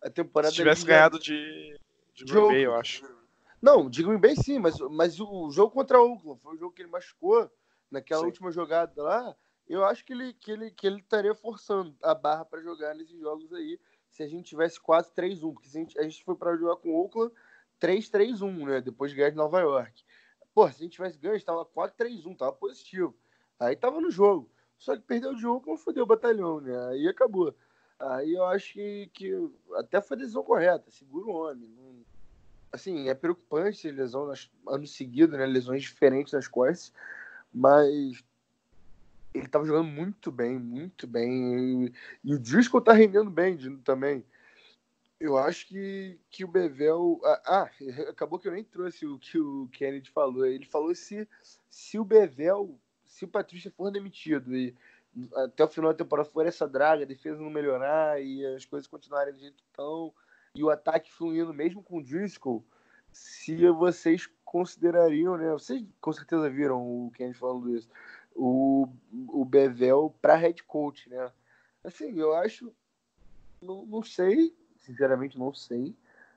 a temporada. Se tivesse ganhado de, de de Green Bay, eu acho. Não, de Green Bay sim, mas, mas o jogo contra Oakland foi o jogo que ele machucou naquela Sim. última jogada lá. Eu acho que ele, que ele, que ele estaria forçando a barra para jogar nesses jogos aí se a gente tivesse 4-3-1. Porque se a, gente, a gente foi para jogar com Oakland 3-3-1, né? Depois de ganhar de Nova York. Pô, se a gente tivesse ganho, a gente tava 4-3-1, tava positivo. Aí tava no jogo. Só que perdeu o jogo, não fodeu o batalhão, né? Aí acabou. Aí eu acho que, que até foi a decisão correta, segura o homem. Não- assim, é preocupante lesão nas, ano seguido, né? Lesões diferentes nas costas, mas ele tava jogando muito bem, muito bem. E, o Driscoll tá rendendo bem também. Eu acho que, que o Bevel. Ah, ah, acabou que eu nem trouxe o que o Kennedy falou. Ele falou se, se o Bevel, se o Patrícia for demitido e até o final da temporada for essa draga, a defesa não melhorar e as coisas continuarem do jeito que estão, e o ataque fluindo mesmo com o Driscoll, se vocês considerariam, né? Vocês com certeza viram o Kennedy falando isso, o, o Bevel para head coach, né? Assim, eu acho. Não, não sei, sinceramente não sei.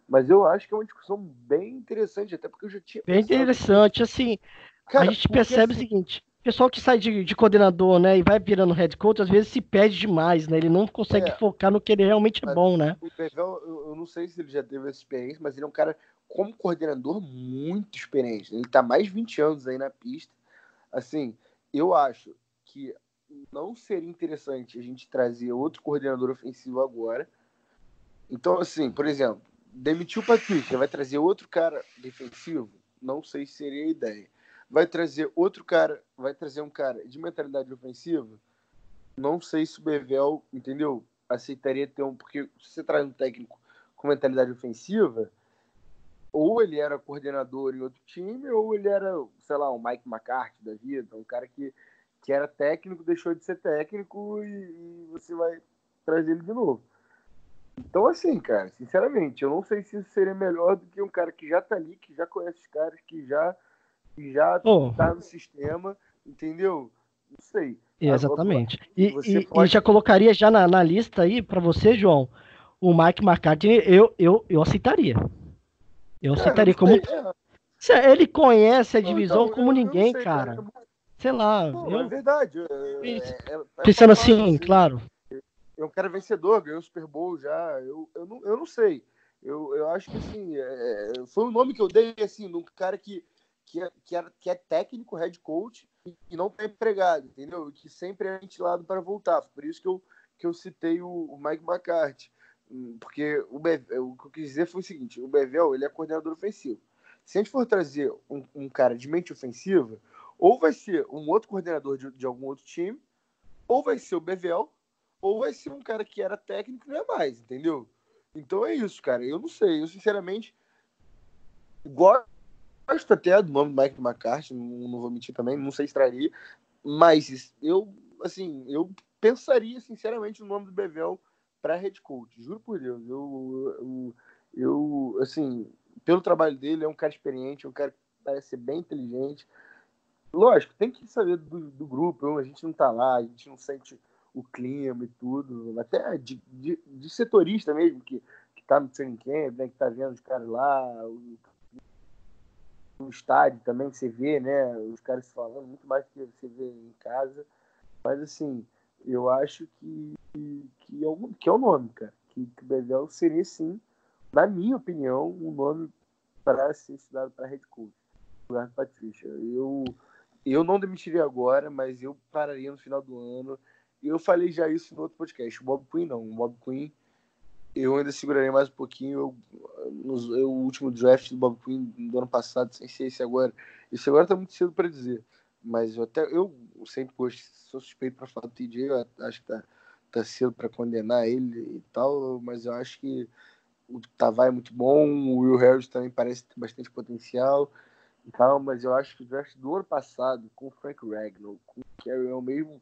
Mas eu acho que é uma discussão bem interessante, até porque eu já tinha. Bem pensado- interessante, assim, Cara, a gente percebe assim, o seguinte, pessoal que sai de, de coordenador, né, e vai virando head coach, às vezes se perde demais, né, ele não consegue É. focar no que ele realmente é bom, né. O Bevel, eu, eu não sei se ele já teve essa experiência, mas ele é um cara, como coordenador, muito experiente. Ele tá mais de 20 anos aí na pista. Assim, eu acho que não seria interessante a gente trazer outro coordenador ofensivo agora. Então, assim, por exemplo, demitiu o Patrícia, vai trazer outro cara defensivo? Não sei se seria a ideia. Vai trazer outro cara, vai trazer um cara de mentalidade ofensiva? Não sei se o Bevel, entendeu? Aceitaria ter um. Porque se você traz um técnico com mentalidade ofensiva, ou ele era coordenador em outro time, ou ele era, sei lá, um Mike McCarthy da vida, um cara que, que era técnico, deixou de ser técnico e, e você vai trazer ele de novo. Então, assim, cara, sinceramente, eu não sei se isso seria melhor do que um cara que já tá ali, que já conhece os caras, que já, já Oh. tá no sistema, entendeu? Não sei. Exatamente. E, e- pode- e já colocaria já na, na lista aí para você, João, o Mike McCarthy, eu, eu, eu aceitaria. Eu Cara, aceitaria não como. é, Ele conhece a então, divisão eu- como ninguém, sei, cara. Sei lá. Pô, eu- é verdade. é- Isso. é- é- é pensando famoso, assim, claro. é um cara vencedor, ganhou o Super Bowl já. Eu, eu, não, eu não sei. Eu, eu acho que assim, é, foi o nome que eu dei assim, de um cara que, que, é, que, era, que é técnico, head coach, e, não tá empregado, entendeu? Que sempre é ventilado para voltar. Por isso que eu, que eu citei o, o Mike McCarthy. Hum, Porque o, Be- o que eu quis dizer foi o seguinte: o Bevel ele é coordenador ofensivo. Se a gente for trazer um, um cara de mente ofensiva, ou vai ser um outro coordenador de, de algum outro time, ou vai ser o Bevel, ou vai ser um cara que era técnico e não é mais, entendeu? Então é isso, cara. Eu não sei. Eu, sinceramente, gosto até do nome do Mike McCarthy, não, não vou mentir também, não sei se traria, mas eu, assim, eu pensaria, sinceramente, no nome do Bevel para head coach. Juro por Deus. Eu, eu, eu, assim, pelo trabalho dele, é um cara experiente, é um cara que parece ser bem inteligente. Lógico, tem que saber do, do grupo, a gente não tá lá, a gente não sente o clima e tudo, até de, de, de setorista mesmo, que, que tá no training camp, né, que tá vendo os caras lá, o, no estádio também, que você vê, né, os caras falando, muito mais do que você vê em casa, mas assim, eu acho que, que, é, o, que é o nome, cara, que, que o Bevel seria sim, na minha opinião, um nome para ser estudado para head coach, lugar do Patrícia. Eu, eu não demitiria agora, mas eu pararia no final do ano. Eu falei já isso no outro podcast. O Bob Quinn não. O Bob Quinn, eu ainda seguraria mais um pouquinho. Eu, no, eu, o último draft do Bob Quinn do ano passado, sem ser esse agora. Esse agora tá muito cedo para dizer. Mas eu até eu sempre gosto, sou suspeito para falar do TJ. Eu acho que tá, tá cedo para condenar ele e tal. Mas eu acho que o Tavai é muito bom. O Will Harris também parece ter bastante potencial e tal, mas eu acho que o draft do ano passado, com o Frank Ragnar, com o Carry o mesmo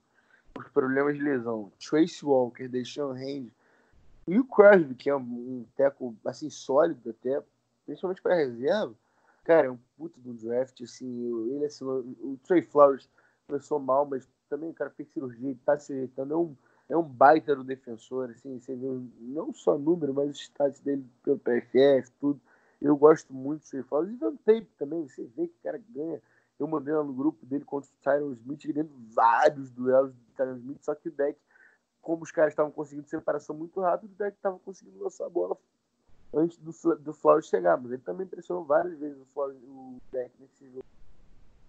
os problemas de lesão, Trace Walker, Deshaun Hand e o Crosby, que é um, teco assim sólido até, principalmente para reserva, cara, é um puto do draft, assim, ele assim, o Trey Flowers começou mal, mas também o cara fez cirurgia e tá se ajeitando, é um, é um baita do defensor, assim, você vê não só número, mas os stats dele pelo PFF, tudo, eu gosto muito do Trey Flowers. E Van Tape também, você vê que o cara ganha. Eu mandei lá no grupo dele contra o Tyron Smith, ele vários duelos do Tyron Smith, só que o deck, como os caras estavam conseguindo separação muito rápido, o deck estava conseguindo lançar a bola antes do, do Flowers chegar. Mas ele também pressionou várias vezes o, Flowers, o deck nesse jogo.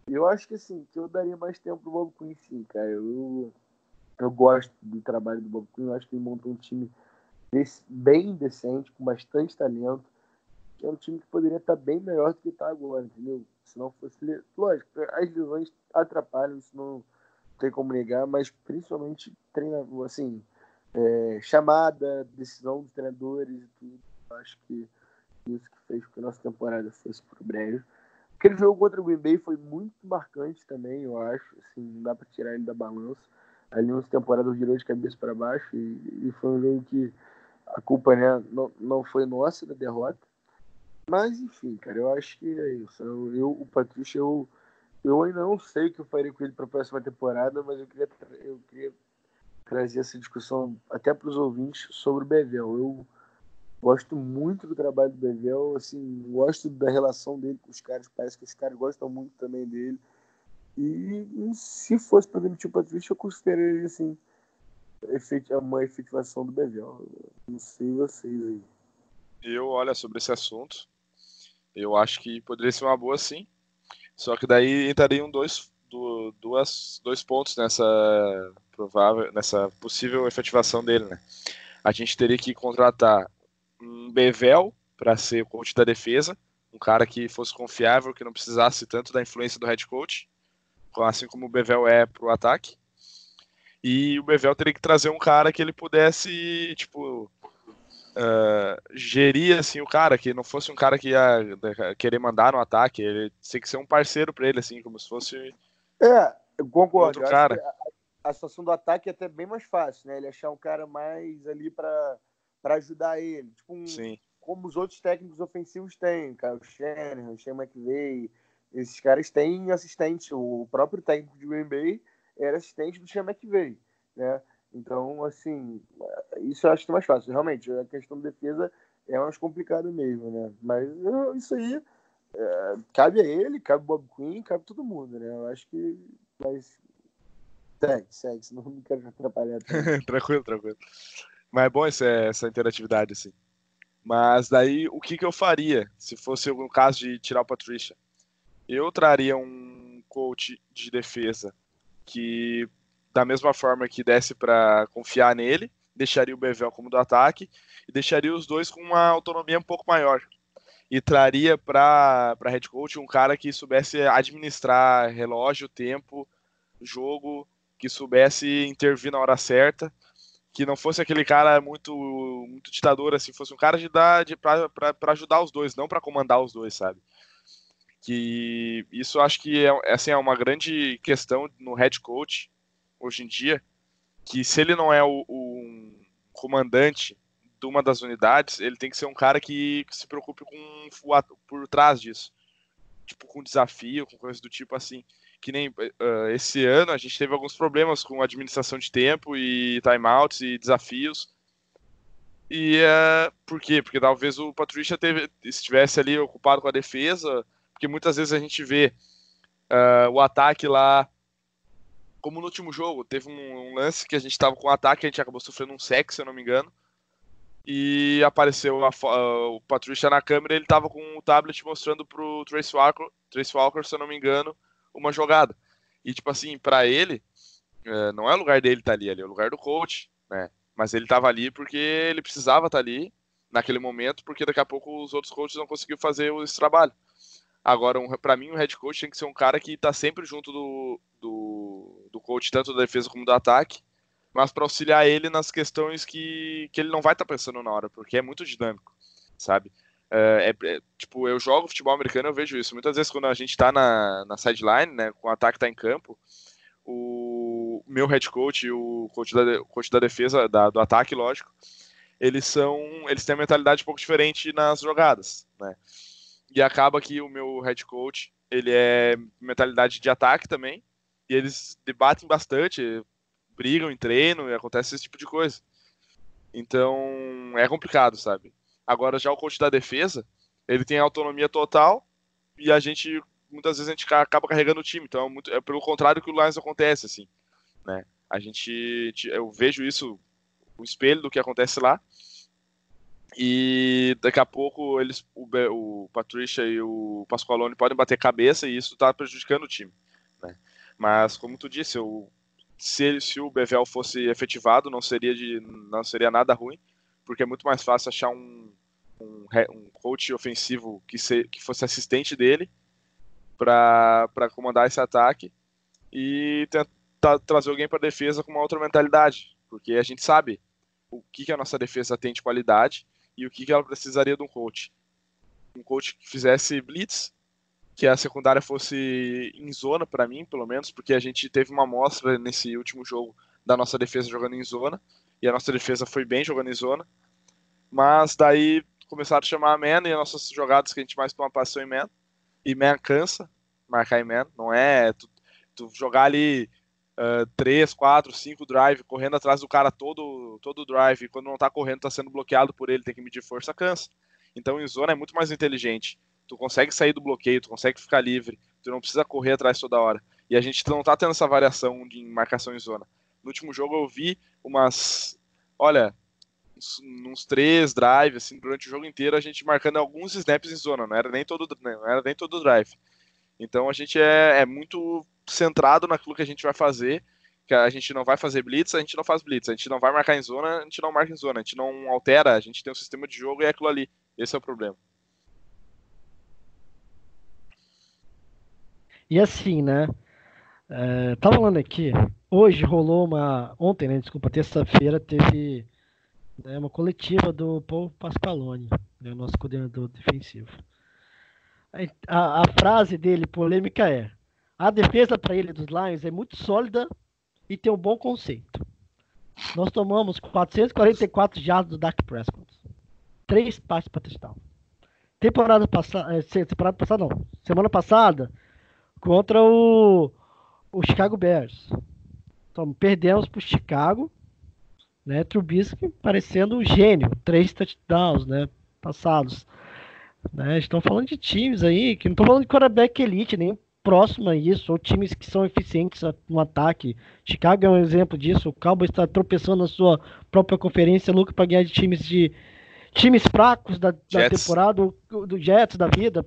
Eu acho que assim, que eu daria mais tempo pro Bob Quinn, sim, cara. Eu, eu gosto do trabalho do Bob Quinn, eu acho que ele montou um time desse, bem decente, com bastante talento que é um time que poderia estar bem melhor do que está agora, entendeu? Se não fosse. Lógico, as lesões atrapalham, isso não tem como negar, mas principalmente treinador, assim, é, chamada, decisão dos treinadores e tudo. Acho que isso que fez com que a nossa temporada fosse pro brejo. Aquele jogo contra o Green Bay foi muito marcante também, eu acho. Assim, não dá para tirar ele da balança. Ali nossa temporada virou de cabeça para baixo e, e, foi um jogo que a culpa né, não, não foi nossa da derrota mas, enfim, cara, eu acho que é isso. Eu, eu o Patrício, eu, eu ainda não sei o que eu faria com ele para a próxima temporada, mas eu queria, eu queria trazer essa discussão até para os ouvintes sobre o Bevel. Eu gosto muito do trabalho do Bevel, assim, gosto da relação dele com os caras, parece que os caras gostam muito também dele. E, e se fosse para demitir o Patrício, eu consideraria, assim, uma efetivação do Bevel. Não sei vocês aí. Eu, olha, sobre esse assunto, eu acho que poderia ser uma boa sim. Só que daí entrariam dois, do, duas, dois pontos nessa provável, nessa possível efetivação dele, né? A gente teria que contratar um Bevel para ser o coach da defesa, um cara que fosse confiável, que não precisasse tanto da influência do head coach, assim como o Bevel é para o ataque. E o Bevel teria que trazer um cara que ele pudesse, tipo, uh, gerir assim o cara, que não fosse um cara que ia querer mandar no ataque, ele tem que ser um parceiro para ele, assim, como se fosse. É, eu concordo. Outro cara. A, a, situação do ataque é até bem mais fácil, né? Ele achar um cara mais ali para ajudar ele. Tipo um, Sim. como os outros técnicos ofensivos têm, cara. O Shanahan, o Shane McVay. Esses caras têm assistente. O próprio técnico de Green Bay era assistente do Shane McVay, né? Então, assim, isso eu acho que é mais fácil. Realmente, a questão de defesa é mais complicada mesmo, né? Mas isso aí é, cabe a ele, cabe o Bob Quinn, cabe todo mundo, né? Eu acho que. Mas. Segue, segue, senão não quero atrapalhar. tranquilo, tranquilo. Mas é bom essa, essa interatividade, assim. Mas daí, o que, que eu faria se fosse o caso de tirar o Patricia? Eu traria um coach de defesa que da mesma forma que desse para confiar nele, deixaria o Bevel como do ataque e deixaria os dois com uma autonomia um pouco maior. E traria para head coach um cara que soubesse administrar relógio, tempo, jogo, que soubesse intervir na hora certa, que não fosse aquele cara muito muito ditador assim, fosse um cara de dar para ajudar os dois, não para comandar os dois, sabe? Que isso acho que é assim é uma grande questão no head coach hoje em dia, que se ele não é o, o comandante de uma das unidades, ele tem que ser um cara que, que se preocupe com por trás disso. Tipo, com desafio, com coisas do tipo assim. Que nem uh, esse ano a gente teve alguns problemas com administração de tempo e timeouts e desafios. E uh, por quê? Porque talvez o Patrícia estivesse ali ocupado com a defesa, porque muitas vezes a gente vê uh, o ataque lá como no último jogo, teve um, um lance que a gente estava com um ataque, a gente acabou sofrendo um sec, se eu não me engano. E apareceu a, o Patrícia na câmera ele estava com o tablet mostrando pro Trace Walker, Trace Walker, se eu não me engano, uma jogada. E tipo assim, para ele, uh, não é o lugar dele estar tá ali, ali é o lugar do coach, né? Mas ele estava ali porque ele precisava estar tá ali naquele momento, porque daqui a pouco os outros coaches não conseguiram fazer esse trabalho. Agora, um, para mim, um head coach tem que ser um cara que está sempre junto do, do, do coach, tanto da defesa como do ataque, mas para auxiliar ele nas questões que, que ele não vai estar tá pensando na hora, porque é muito dinâmico, sabe? É, é, é, tipo, eu jogo futebol americano, eu vejo isso. Muitas vezes, quando a gente está na, na sideline, né, com o ataque tá em campo, o meu head coach e o coach da, coach da defesa, da, do ataque, lógico, eles são. Eles têm uma mentalidade um pouco diferente nas jogadas, né? E acaba que o meu head coach, ele é mentalidade de ataque também, e eles debatem bastante, brigam em treino, e acontece esse tipo de coisa. Então, é complicado, sabe? Agora, já o coach da defesa, ele tem autonomia total, e a gente, muitas vezes, a gente acaba carregando o time. Então, é, muito, é pelo contrário que o Lions acontece, assim, né? A gente, eu vejo isso, o espelho do que acontece lá, e daqui a pouco eles, o, o Patricia e o Pasqualone podem bater cabeça e isso está prejudicando o time. Né? Mas como tu disse, eu, se, ele, se o Bevel fosse efetivado, não seria de, não seria nada ruim, porque é muito mais fácil achar um, um, um coach ofensivo que, se, que fosse assistente dele para comandar esse ataque e tentar trazer alguém para defesa com uma outra mentalidade, porque a gente sabe o que, que a nossa defesa tem de qualidade e o que, ela precisaria de um coach. Um coach que fizesse blitz, que a secundária fosse em zona para mim, pelo menos, porque a gente teve uma amostra nesse último jogo da nossa defesa jogando em zona, e a nossa defesa foi bem jogando em zona. Mas daí começaram a chamar a man e as nossas jogadas que a gente mais toma passou em man. E man cansa marcar em man, não é tu, tu jogar ali uh, 3, 4, 5 drive, correndo atrás do cara todo todo drive, e quando não tá correndo, tá sendo bloqueado por ele, tem que medir força, cansa. Então em zona é muito mais inteligente. Tu consegue sair do bloqueio, tu consegue ficar livre, tu não precisa correr atrás toda hora. E a gente não tá tendo essa variação de marcação em zona. No último jogo eu vi umas. Olha, uns, uns três drives, assim, durante o jogo inteiro, a gente marcando alguns snaps em zona, não era nem todo, não era nem todo drive. Então a gente é, é muito centrado naquilo que a gente vai fazer que a gente não vai fazer blitz, a gente não faz blitz. A gente não vai marcar em zona, a gente não marca em zona. A gente não altera, a gente tem um sistema de jogo e é aquilo ali. Esse é o problema. E assim, né? É, tá falando aqui, hoje rolou uma. Ontem, né? Desculpa, terça-feira teve né, uma coletiva do Paul Pasqualoni, né, nosso coordenador defensivo. A, a frase dele, polêmica, é: a defesa para ele dos Lions é muito sólida e tem um bom conceito. Nós tomamos 444 jardas do Dak Prescott. Três passes para touchdown. Temporada passada, é, temporada passada não, semana passada, contra o, o Chicago Bears. Então, perdemos para o Chicago, né? Trubisky parecendo um gênio, três touchdowns, né? Passados. Né? Estão falando de times aí que não estão falando de quarterback elite, nem próximo a isso, ou times que são eficientes no ataque. Chicago é um exemplo disso. O Cowboys está tropeçando na sua própria conferência, louco para ganhar de times de times fracos da, da temporada, do Jets da vida,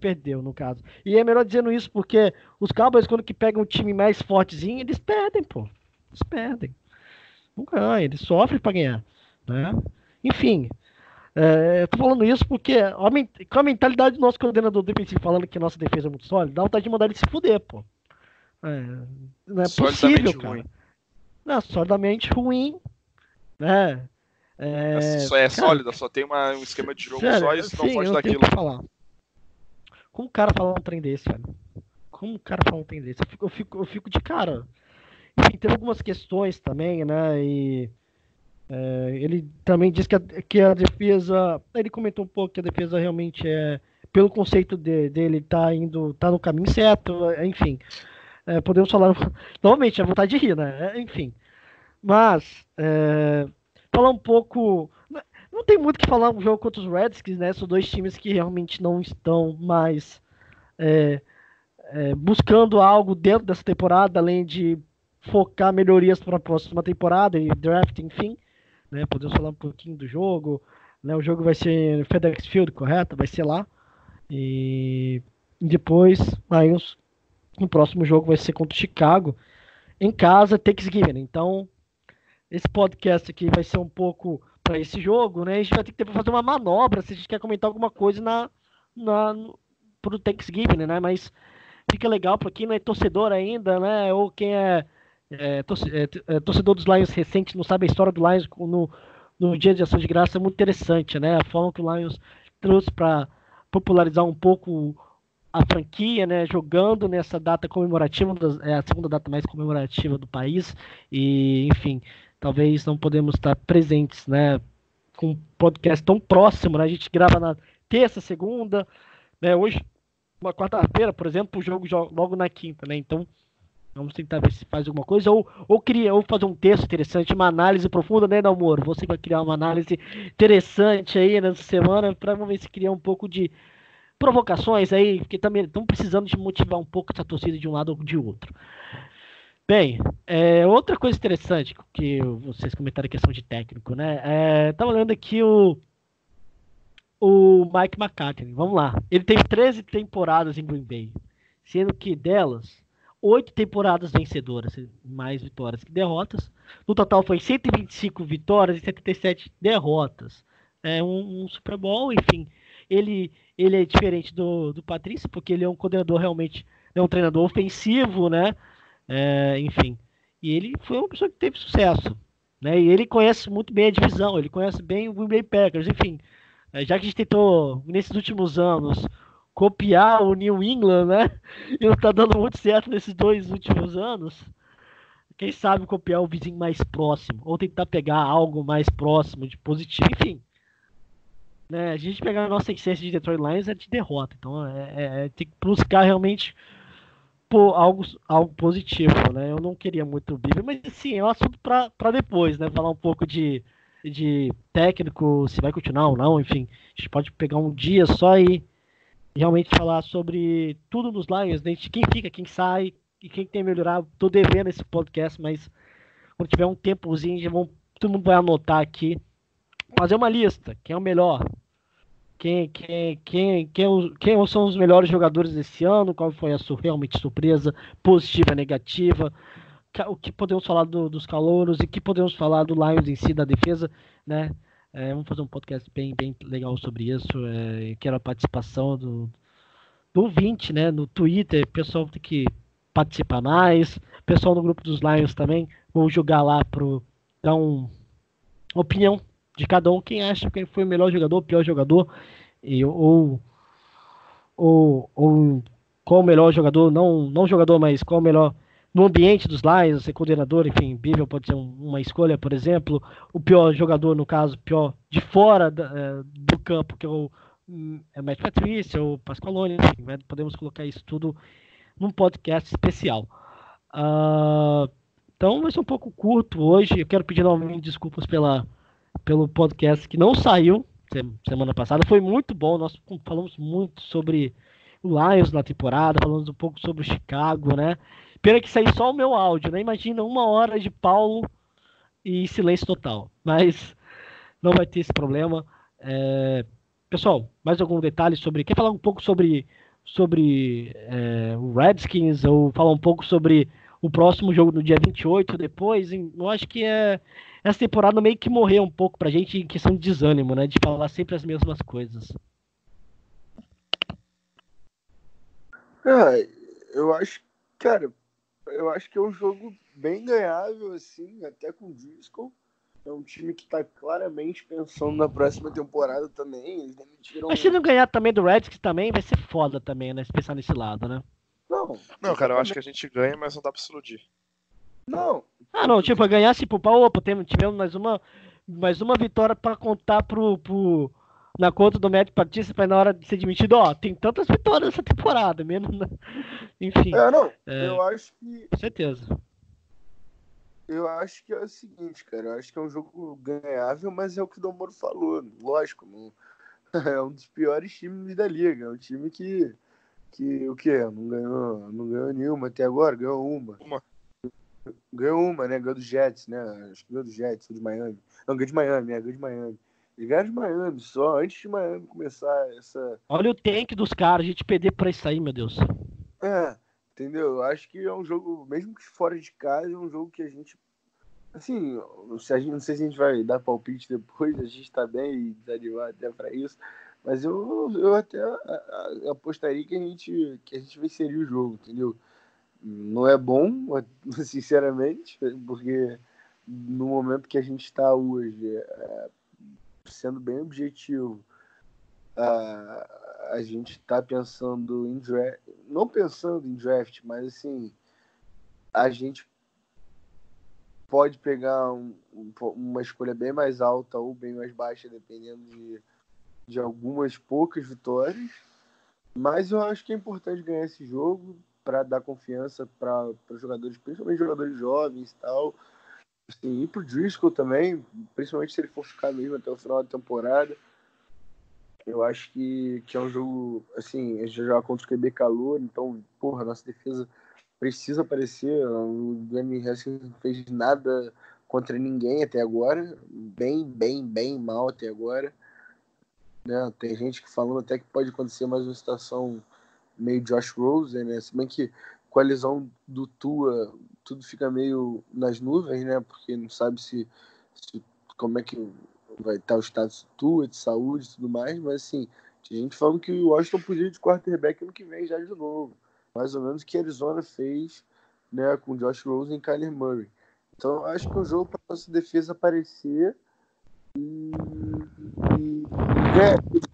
perdeu no caso. E é melhor dizendo isso porque os Cowboys, quando que pegam um time mais fortezinho, eles perdem, pô. Eles perdem. Não ganham, eles sofrem para ganhar. Né? Enfim, é, eu tô falando isso porque com a mentalidade do nosso coordenador defensivo falando que nossa defesa é muito sólida, dá vontade de mandar ele se fuder, pô. É, não é possível, cara. Ruim. Não, solidamente ruim, né? É, só é cara, sólida, só tem uma, um esquema de jogo sério, só e isso sim, não pode daquilo. falar. Como o cara fala um trem desse, velho? Como o cara fala um trem desse? Eu fico, eu fico, eu fico de cara. Enfim, tem algumas questões também, né? E é, ele também disse que a, que a defesa. Ele comentou um pouco que a defesa realmente é. Pelo conceito de, dele, tá indo. tá no caminho certo, enfim. É, podemos falar. Novamente, a vontade de rir, né? É, enfim. Mas. É, falar um pouco. Não tem muito que falar um jogo contra os Redskins, né? São dois times que realmente não estão mais é, é, buscando algo dentro dessa temporada, além de focar melhorias para a próxima temporada e draft, enfim. Né? Podemos falar um pouquinho do jogo. Né? O jogo vai ser no FedEx Field, correto? Vai ser lá. E, depois, aí os, o próximo jogo vai ser contra o Chicago. Em casa, Thanksgiving. Então, esse podcast aqui vai ser um pouco para esse jogo, né? A gente vai ter que fazer uma manobra se a gente quer comentar alguma coisa na, na pro Thanksgiving, né? Mas fica legal para quem não é torcedor ainda, né? Ou quem é, é, é, é torcedor dos Lions recente, não sabe a história do Lions no, no dia de ação de graça, é muito interessante, né? A forma que o Lions trouxe para popularizar um pouco a franquia, né, jogando nessa data comemorativa, é a segunda data mais comemorativa do país, e enfim, talvez não podemos estar presentes, né, com um podcast tão próximo, né, a gente grava na terça, segunda, né, hoje, uma quarta-feira, por exemplo, o jogo logo na quinta, né, então vamos tentar ver se faz alguma coisa, ou, ou, cria, ou fazer um texto interessante, uma análise profunda, né, Dalmoro, você vai criar uma análise interessante aí nessa semana, para ver se cria um pouco de provocações aí, porque também estão precisando de motivar um pouco essa torcida de um lado ou de outro. Bem, é, outra coisa interessante que vocês comentaram a questão de técnico, né? É, tava aqui o, o Mike McCartney. Vamos lá. Ele tem 13 temporadas em Green Bay, sendo que delas, oito temporadas vencedoras, mais vitórias que derrotas. No total foi 125 vitórias e 77 derrotas. É um, um Super Bowl, enfim. Ele, ele é diferente do, do Patrício, porque ele é um coordenador realmente, é um treinador ofensivo, né? É, enfim. E ele foi uma pessoa que teve sucesso. Né? E ele conhece muito bem a divisão, ele conhece bem o Green Bay Packers, enfim. É, já que a gente tentou, nesses últimos anos, copiar o New England, né? E não tá dando muito certo nesses dois últimos anos. Quem sabe copiar o vizinho mais próximo, ou tentar pegar algo mais próximo de positivo, enfim. Né, a gente pegar a nossa essência de Detroit Lions é de derrota, então é, é, é tem que buscar realmente algo, algo positivo, né? Eu não queria muito o Bíblia, mas sim, é um assunto para depois, né? Falar um pouco de, de técnico, se vai continuar ou não, enfim. A gente pode pegar um dia só e realmente falar sobre tudo nos Lions, né? quem fica, quem sai e quem tem que melhorar. Tô devendo esse podcast, mas quando tiver um tempozinho, já vão, todo mundo vai anotar aqui. Fazer uma lista, quem é o melhor, quem, quem, quem, quem, quem são os melhores jogadores desse ano, qual foi a sua realmente surpresa, positiva, negativa. o que podemos falar do- dos calouros e que podemos falar do Lions em si, da defesa, né? É, vamos fazer um podcast bem, bem legal sobre isso. É, quero a participação do, do ouvinte, né? No Twitter, pessoal tem que participar mais. Pessoal no grupo dos Lions também. Vamos jogar lá pro dar um opinião de cada um. Quem acha que foi o melhor jogador, o pior jogador. E, ou, ou, ou qual o melhor jogador, não, não jogador, mas qual o melhor no ambiente dos Lions, ser coordenador, enfim, Bíblia pode ser um- uma escolha, por exemplo. O pior jogador, no caso, pior de fora da- eh, do campo, que é o, é o Matt Patrícia, o Pasqualoni, enfim, né, podemos colocar isso tudo num podcast especial. Ah, então vai ser um pouco curto hoje. Eu quero pedir novamente desculpas pela, pelo podcast que não saiu se- semana passada. Foi muito bom. Nós falamos muito sobre o Lions na temporada, falamos um pouco sobre o Chicago, né? Pena que saiu só o meu áudio, né? Imagina uma hora de Paulo e silêncio total. Mas não vai ter esse problema. É, Pessoal, mais algum detalhe sobre. Quer falar um pouco sobre, sobre é, o Redskins ou falar um pouco sobre o próximo jogo no dia 28 depois? Eu acho que é. Essa temporada meio que morreu um pouco pra gente em questão de desânimo, né? De falar sempre as mesmas coisas. Ah, eu acho, cara, eu acho que é um jogo bem ganhável, assim, até com o Driscoll. É um time que tá claramente pensando na próxima temporada também. Eles demitiram. Mas se não ganhar também do Redskins também, vai ser foda também, né? Se pensar nesse lado, né? Não, Não, cara, eu acho que a gente ganha, mas não dá pra se iludir. não. Ah, não, tipo, ganhar tipo, opa, tivemos mais uma, mais uma vitória pra contar pro, pro, na conta do Matt Patrícia pra na hora de ser demitido, ó, tem tantas vitórias essa temporada, menos, na- enfim, É, não. É. Eu acho que com certeza. eu acho que é o seguinte, cara. Eu acho que é um jogo ganhável, mas é o que o Domoro falou. Lógico, não, é um dos piores times da liga. É um time que, que o quê? Não ganhou, não ganhou nenhuma até agora, ganhou uma. Uma. Ganhou uma, né? Ganhou do Jets, né? Acho que ganhou do Jets, ou de Miami. Não, ganhou de Miami, né? Ganhou de Miami. Eles ganharam de Miami só, antes de Miami começar essa. Olha o tank dos caras, a gente perder pra isso aí, meu Deus. É, entendeu? Eu acho que é um jogo, mesmo que fora de casa, é um jogo que a gente. Assim, se a gente, não sei se a gente vai dar palpite depois, a gente tá bem desanimado até pra isso. Mas eu, eu até apostaria que a, gente, que a gente venceria o jogo, entendeu? Não é bom, sinceramente, porque no momento que a gente está hoje, é, sendo bem objetivo, a, a gente está pensando em draft, não pensando em draft, mas assim, a gente pode pegar um- um- uma escolha bem mais alta ou bem mais baixa, dependendo de, de algumas poucas vitórias. Mas eu acho que é importante ganhar esse jogo para dar confiança para os jogadores, principalmente jogadores jovens e tal. Assim, e pro Driscoll também, principalmente se ele for ficar mesmo até o final da temporada. Eu acho que, que é um jogo, assim, a gente já joga contra o QB calor, então, porra, nossa defesa precisa aparecer. O Dwayne Haskins não fez nada contra ninguém até agora. Bem, bem, bem mal até agora. Né? Tem gente que falando até que pode acontecer mais uma situação meio Josh Rosen, né? Se bem que com a lesão do Tua, tudo fica meio nas nuvens, né? Porque não sabe se, se como é que vai estar o status Tua, de saúde e tudo mais, mas assim, tinha gente falando que o Washington podia ir de quarterback ano que vem já de novo. Mais ou menos o que a Arizona fez né, com Josh Rosen e Kyler Murray. Então acho que é um jogo para nossa defesa aparecer e, e, e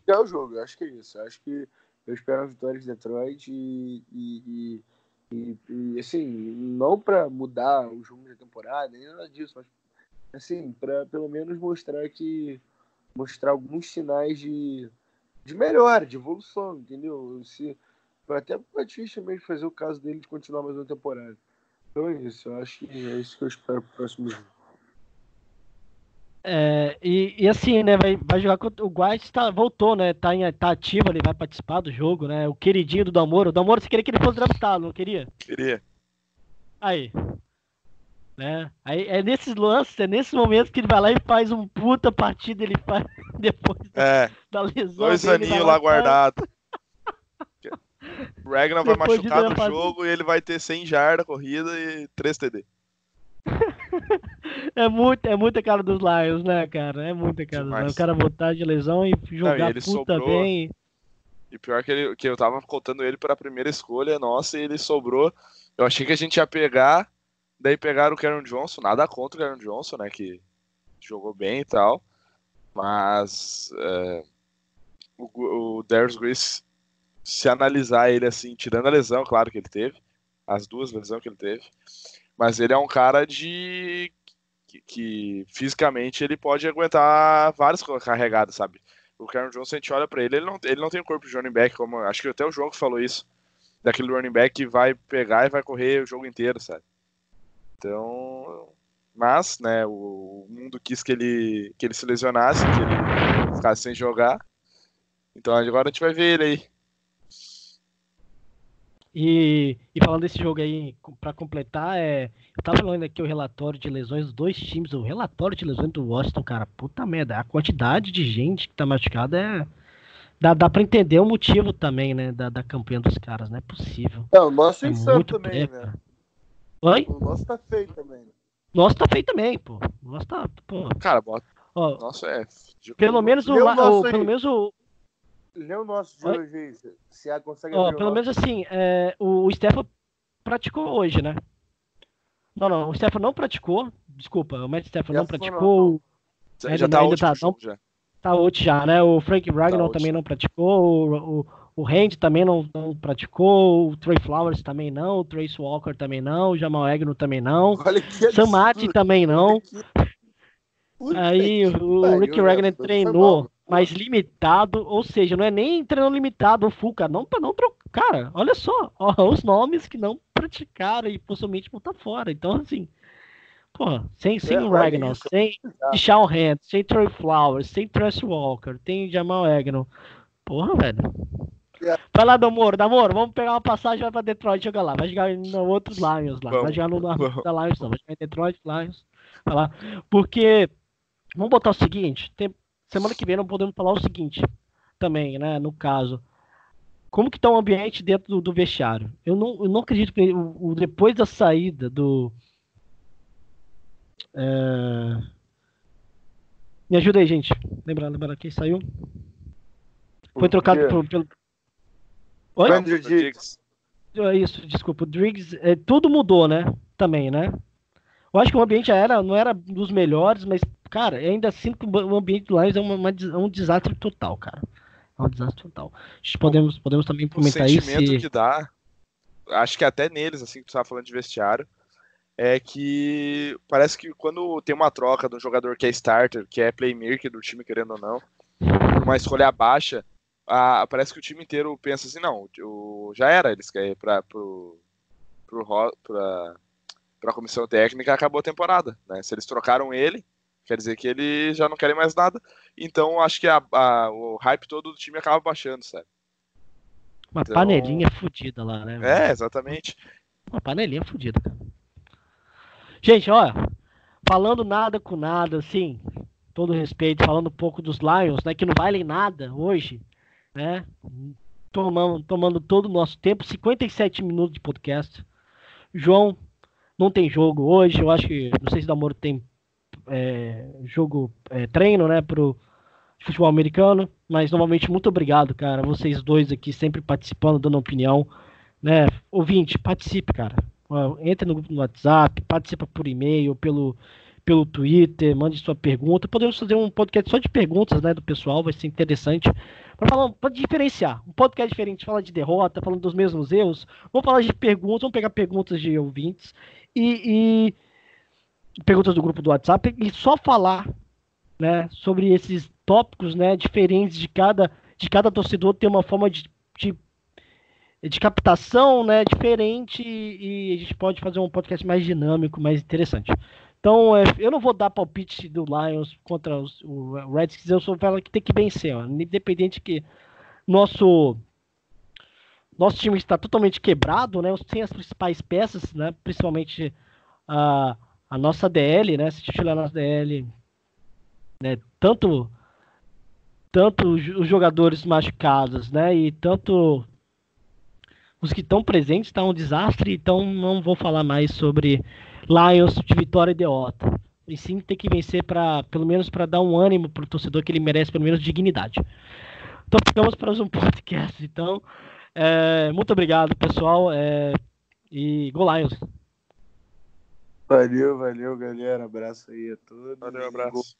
ganhar o jogo. Eu acho que é isso. Eu acho que eu espero uma vitória de Detroit e, e, e, e- e, assim, não para mudar o jogo da temporada, nem nada disso, mas assim, para pelo menos mostrar que mostrar alguns sinais de, de melhora, de evolução, entendeu? Se, até o Patrícia mesmo fazer o caso dele de continuar mais uma temporada. Então é isso, eu acho que é isso que eu espero pro próximo jogo. É, e, e assim, né, vai, vai jogar contra o Guaite tá, voltou, né? Tá, em, tá ativo, ele vai participar do jogo, né? O queridinho do Damoro. O Damoro, você queria que ele fosse draftado, não queria? Queria. Aí. Né? Aí é nesses lances, é nesses momentos que ele vai lá e faz um puta partida, ele faz depois da, É, da lesão. dois dele, aninhos lá lá e faz- guardados. O Ragnar vai Depois machucar no fase- jogo e ele vai ter 100 jardas corrida e 3 TD. é, muito, é muita cara dos Lions, né, cara? É muita cara dos Demais. Lions. O cara voltar de lesão e jogar ele puta sobrou. bem. E pior que, ele, que eu tava contando ele para a primeira escolha, nossa, e ele sobrou. Eu achei que a gente ia pegar, daí pegaram o Karen Johnson, nada contra o Karen Johnson, né, que jogou bem e tal, mas é, o, o Darius Grace, se analisar ele assim, tirando a lesão, claro que ele teve, as duas lesões que ele teve, mas ele é um cara de que, que fisicamente ele pode aguentar várias carregadas, sabe? O Karen Johnson, a gente olha pra ele, ele não, ele não tem corpo de running back, como acho que até o jogo falou isso, daquele running back que vai pegar e vai correr o jogo inteiro, sabe? Então, mas, né, o, o mundo quis que ele, que ele se lesionasse, que ele ficasse sem jogar. Então agora a gente vai ver ele aí. E, e falando desse jogo aí, pra completar, é, eu tava falando aqui o relatório de lesões dos dois times, o relatório de lesões do Washington, cara, puta merda, a quantidade de gente que tá machucada é. Dá, dá pra entender o motivo também, né, da, da campanha dos caras, não é possível. Não, o nosso É insano também, pré, né? Oi? O nosso tá feio também. né? Nosso tá feio também, pô. Nosso tá, pô. Cara, bota. Ó, Nossa, é. pelo menos o, o pelo menos o, Lê o nosso de Oi? hoje aí. se- a consegue Ó, abrir o pelo menos assim, é, o, o Stefan praticou hoje, né? Não, não, o Stefan não praticou. Desculpa, o Matt Stefan não Stefan não, praticou. Já, ainda- tá ainda tá, já. Tá out já, né? O Frank Ragnar out. também não praticou. O, o, o Randy também não, não praticou. O Trey Flowers também não. O Trace Walker também não. O Jamal Agnew também não. Olha que Sam absurdo. Martin também não. Puta Aí que o pariu, Rick né? Ragnar Foi treinou. Mas limitado, ou seja, não é nem treinando limitado o full, cara, não para não trocar, cara, olha só, ó, os nomes que não praticaram e possivelmente vão estar fora. Então assim, pô, sem sem É, o Ragnar, isso. sem Deshaun Hand, sem Trey Flowers, sem Trace Walker, tem Jamal Agnew. Porra, velho. É. Vai lá, Damoro, Damoro, vamos pegar uma passagem vai pra Detroit jogar lá. Vai jogar no outros Lions lá. Vai Vamos, jogar no da Lions não, vai jogar em Detroit Lions. Vai lá. Porque, vamos botar o seguinte, tem- semana que vem não podemos falar o seguinte também, né, no caso. Como que tá o ambiente dentro do, do vestiário? Eu não, eu não acredito que o, o- depois da saída do... é, Me ajuda aí, gente. Lembrar, lembrar quem saiu? Foi trocado por- pelo... Oi? Andrew Diggs. É Isso, desculpa. O Driggs, é, tudo mudou, né? Também, né? Eu acho que o ambiente já era, não era dos melhores, mas, cara, ainda assim que o ambiente do Lions é, uma- uma é um desastre total, cara. É um desastre total. Podemos, podemos também O comentar isso. sentimento e- que dá, acho que até neles, assim, que tu tava falando de vestiário, é que parece que quando tem uma troca de um jogador que é starter, que é playmaker do time, querendo ou não, uma escolha baixa, a- parece que o time inteiro pensa assim, não, o, já era, eles querem para pro, pro, ro- pra, pra comissão técnica, acabou a temporada, né? Se eles trocaram ele, quer dizer que eles já não querem mais nada, então acho que a- a- o hype todo do time acaba baixando, sabe? Uma Então- panelinha fodida lá, né? velho? É, exatamente. Uma panelinha fodida, cara. Gente, olha, falando nada com nada, assim, todo respeito, falando um pouco dos Lions, né, que não valem nada hoje, né? Tomando, tomando todo o nosso tempo, 57 minutos de podcast. João, não tem jogo hoje, eu acho que, não sei se o Damoro tem é, jogo, é, treino, né, pro futebol americano, mas novamente muito obrigado, cara, vocês dois aqui sempre participando, dando opinião, né, ouvinte, participe, cara, Ó, entra no grupo no WhatsApp, participa por e-mail, pelo, pelo Twitter, mande sua pergunta. Podemos fazer um podcast só de perguntas, né, do pessoal, vai ser interessante. Para falar, para diferenciar, um podcast diferente, falar de derrota, falando dos mesmos erros. Vamos falar de perguntas, vamos pegar perguntas de ouvintes e, e perguntas do grupo do WhatsApp e só falar, né, sobre esses tópicos, né, diferentes de cada de cada torcedor ter uma forma de, de de captação, né, diferente e a gente pode fazer um podcast mais dinâmico, mais interessante. Então, é, eu não vou dar palpite do Lions contra os, o Redskins, eu sou cara que tem que vencer, ó, independente que nosso nosso time está totalmente quebrado, né, sem as principais peças, né, principalmente a, a nossa DL, né, se titular a nossa DL, né, tanto tanto os jogadores machucados, né, e tanto os que estão presentes está um desastre, então não vou falar mais sobre Lions de vitória e derrota. E sim tem que vencer para pelo menos para dar um ânimo pro torcedor que ele merece pelo menos dignidade. Então ficamos para um podcast. Então, é, muito obrigado, pessoal. É, e Go Lions. Valeu, valeu, galera. Abraço aí a todos. Valeu, abraço.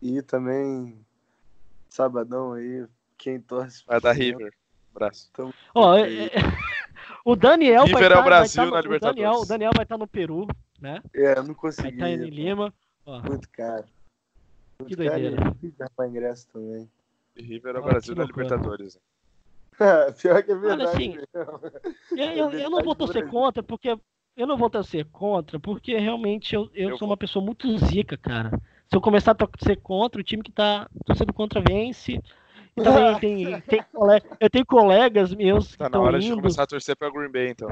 E também, sabadão aí, quem torce. Vai dar River. Abraço. Tamo Ó, junto é- o Daniel River vai é o tá- vai Brasil tá no- na o Libertadores. Daniel, o Daniel vai estar no Peru, né? É, não Vai consegui. estar em Lima. Ó, Muito caro. Muito Que caro doideira. e difícil arrumar ingresso também. E River é o Ah, Brasil na. Libertadores. Pior que é verdade. assim, mesmo. Eu, eu- eu não vou torcer contra, porque. Eu não vou torcer contra, porque realmente eu, eu Eu sou uma pessoa muito zica, cara. Se eu começar a torcer contra, o time que tá torcendo contra vence. Também tem, tem cole- eu tenho colegas meus que Tá na hora de indo. começar a torcer pra Green Bay, então.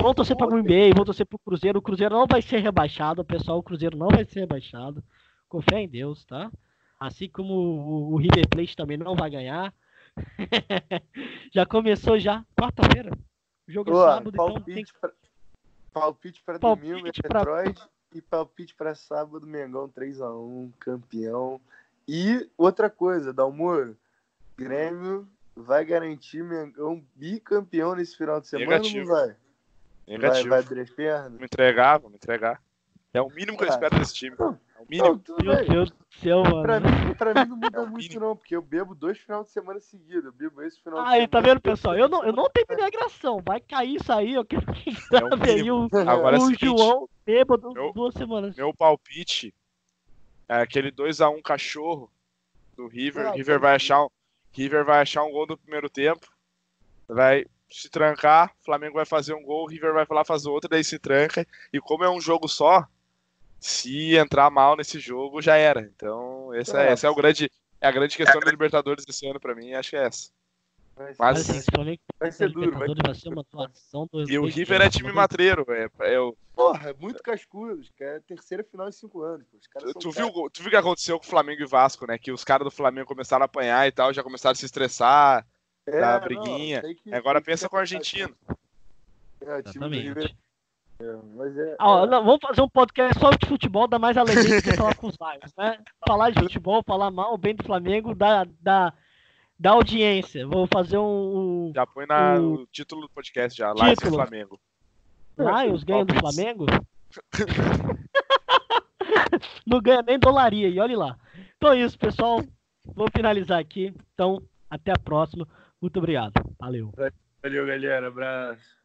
Vou torcer pra Green Bay, vou torcer pro Cruzeiro. O Cruzeiro não vai ser rebaixado, pessoal. O Cruzeiro não vai ser rebaixado. Com fé em Deus, tá? Assim como o, o River Plate também não vai ganhar. já começou já, quarta-feira. O jogo é Ó, sábado, então tem palpite, pra, palpite pra Palpite domingo é pra- Detroit e palpite pra sábado, Mengão 3x1, campeão. E outra coisa, Dalmoro, Grêmio vai garantir Mengão bicampeão nesse final de semana Negativo. ou não vai? Vai, Negativo. vai abrir as pernas? Vamos entregar, vamos entregar. É o mínimo que eu espero desse time. É o Não, mínimo. tudo Meu bem. Deus do céu, Pra mano. mim, pra mim não muda É muito, mínimo. não, porque eu bebo dois finais de semana seguidos. Eu bebo esse final de Aí, tá vendo, pessoal? Eu não, eu não terminei a gravação. Vai cair isso aí, eu quero que É o aí. Agora é o seguinte, João bêbado meu- duas semanas. meu palpite é aquele 2x1 cachorro do River. Ah, River vai achar um, River vai achar um gol no primeiro tempo. Vai se trancar, Flamengo vai fazer um gol, River vai lá fazer outro, daí se tranca. E como é um jogo só, se entrar mal nesse jogo, já era. Então, essa é, É. essa é, o grande, é a grande questão da Libertadores desse ano pra mim, acho que é essa. Vai ser, Mas- Mas, assim, vai ser duro. Vai... Ser uma atuação do E o River é time matreiro, é, é o- Porra, é muito cascudo. os caras- É terceira final em cinco anos. pô. Os caras Tu viu, tu viu o que aconteceu com o Flamengo e Vasco, né? Que os caras do Flamengo começaram a apanhar e tal, já começaram a se estressar. É, da não, briguinha. sei que- Agora pensa é com o verdade. argentino. É, o time do River. Mas é, Ah, é, não, vamos fazer um podcast só de futebol, dá mais alegria do que falar com os Lions, né? Falar de futebol, falar mal ou bem do Flamengo, dá, dá, dá audiência. Vou fazer um, um Já põe na, O- no título do podcast já, Lions e Título. Flamengo. Lions ganha do. Flamengo. não ganha nem dolaria, e olhe lá. Então é isso, pessoal. Vou finalizar aqui. Então, até a próxima. Muito obrigado. Valeu. Valeu, galera. Abraço.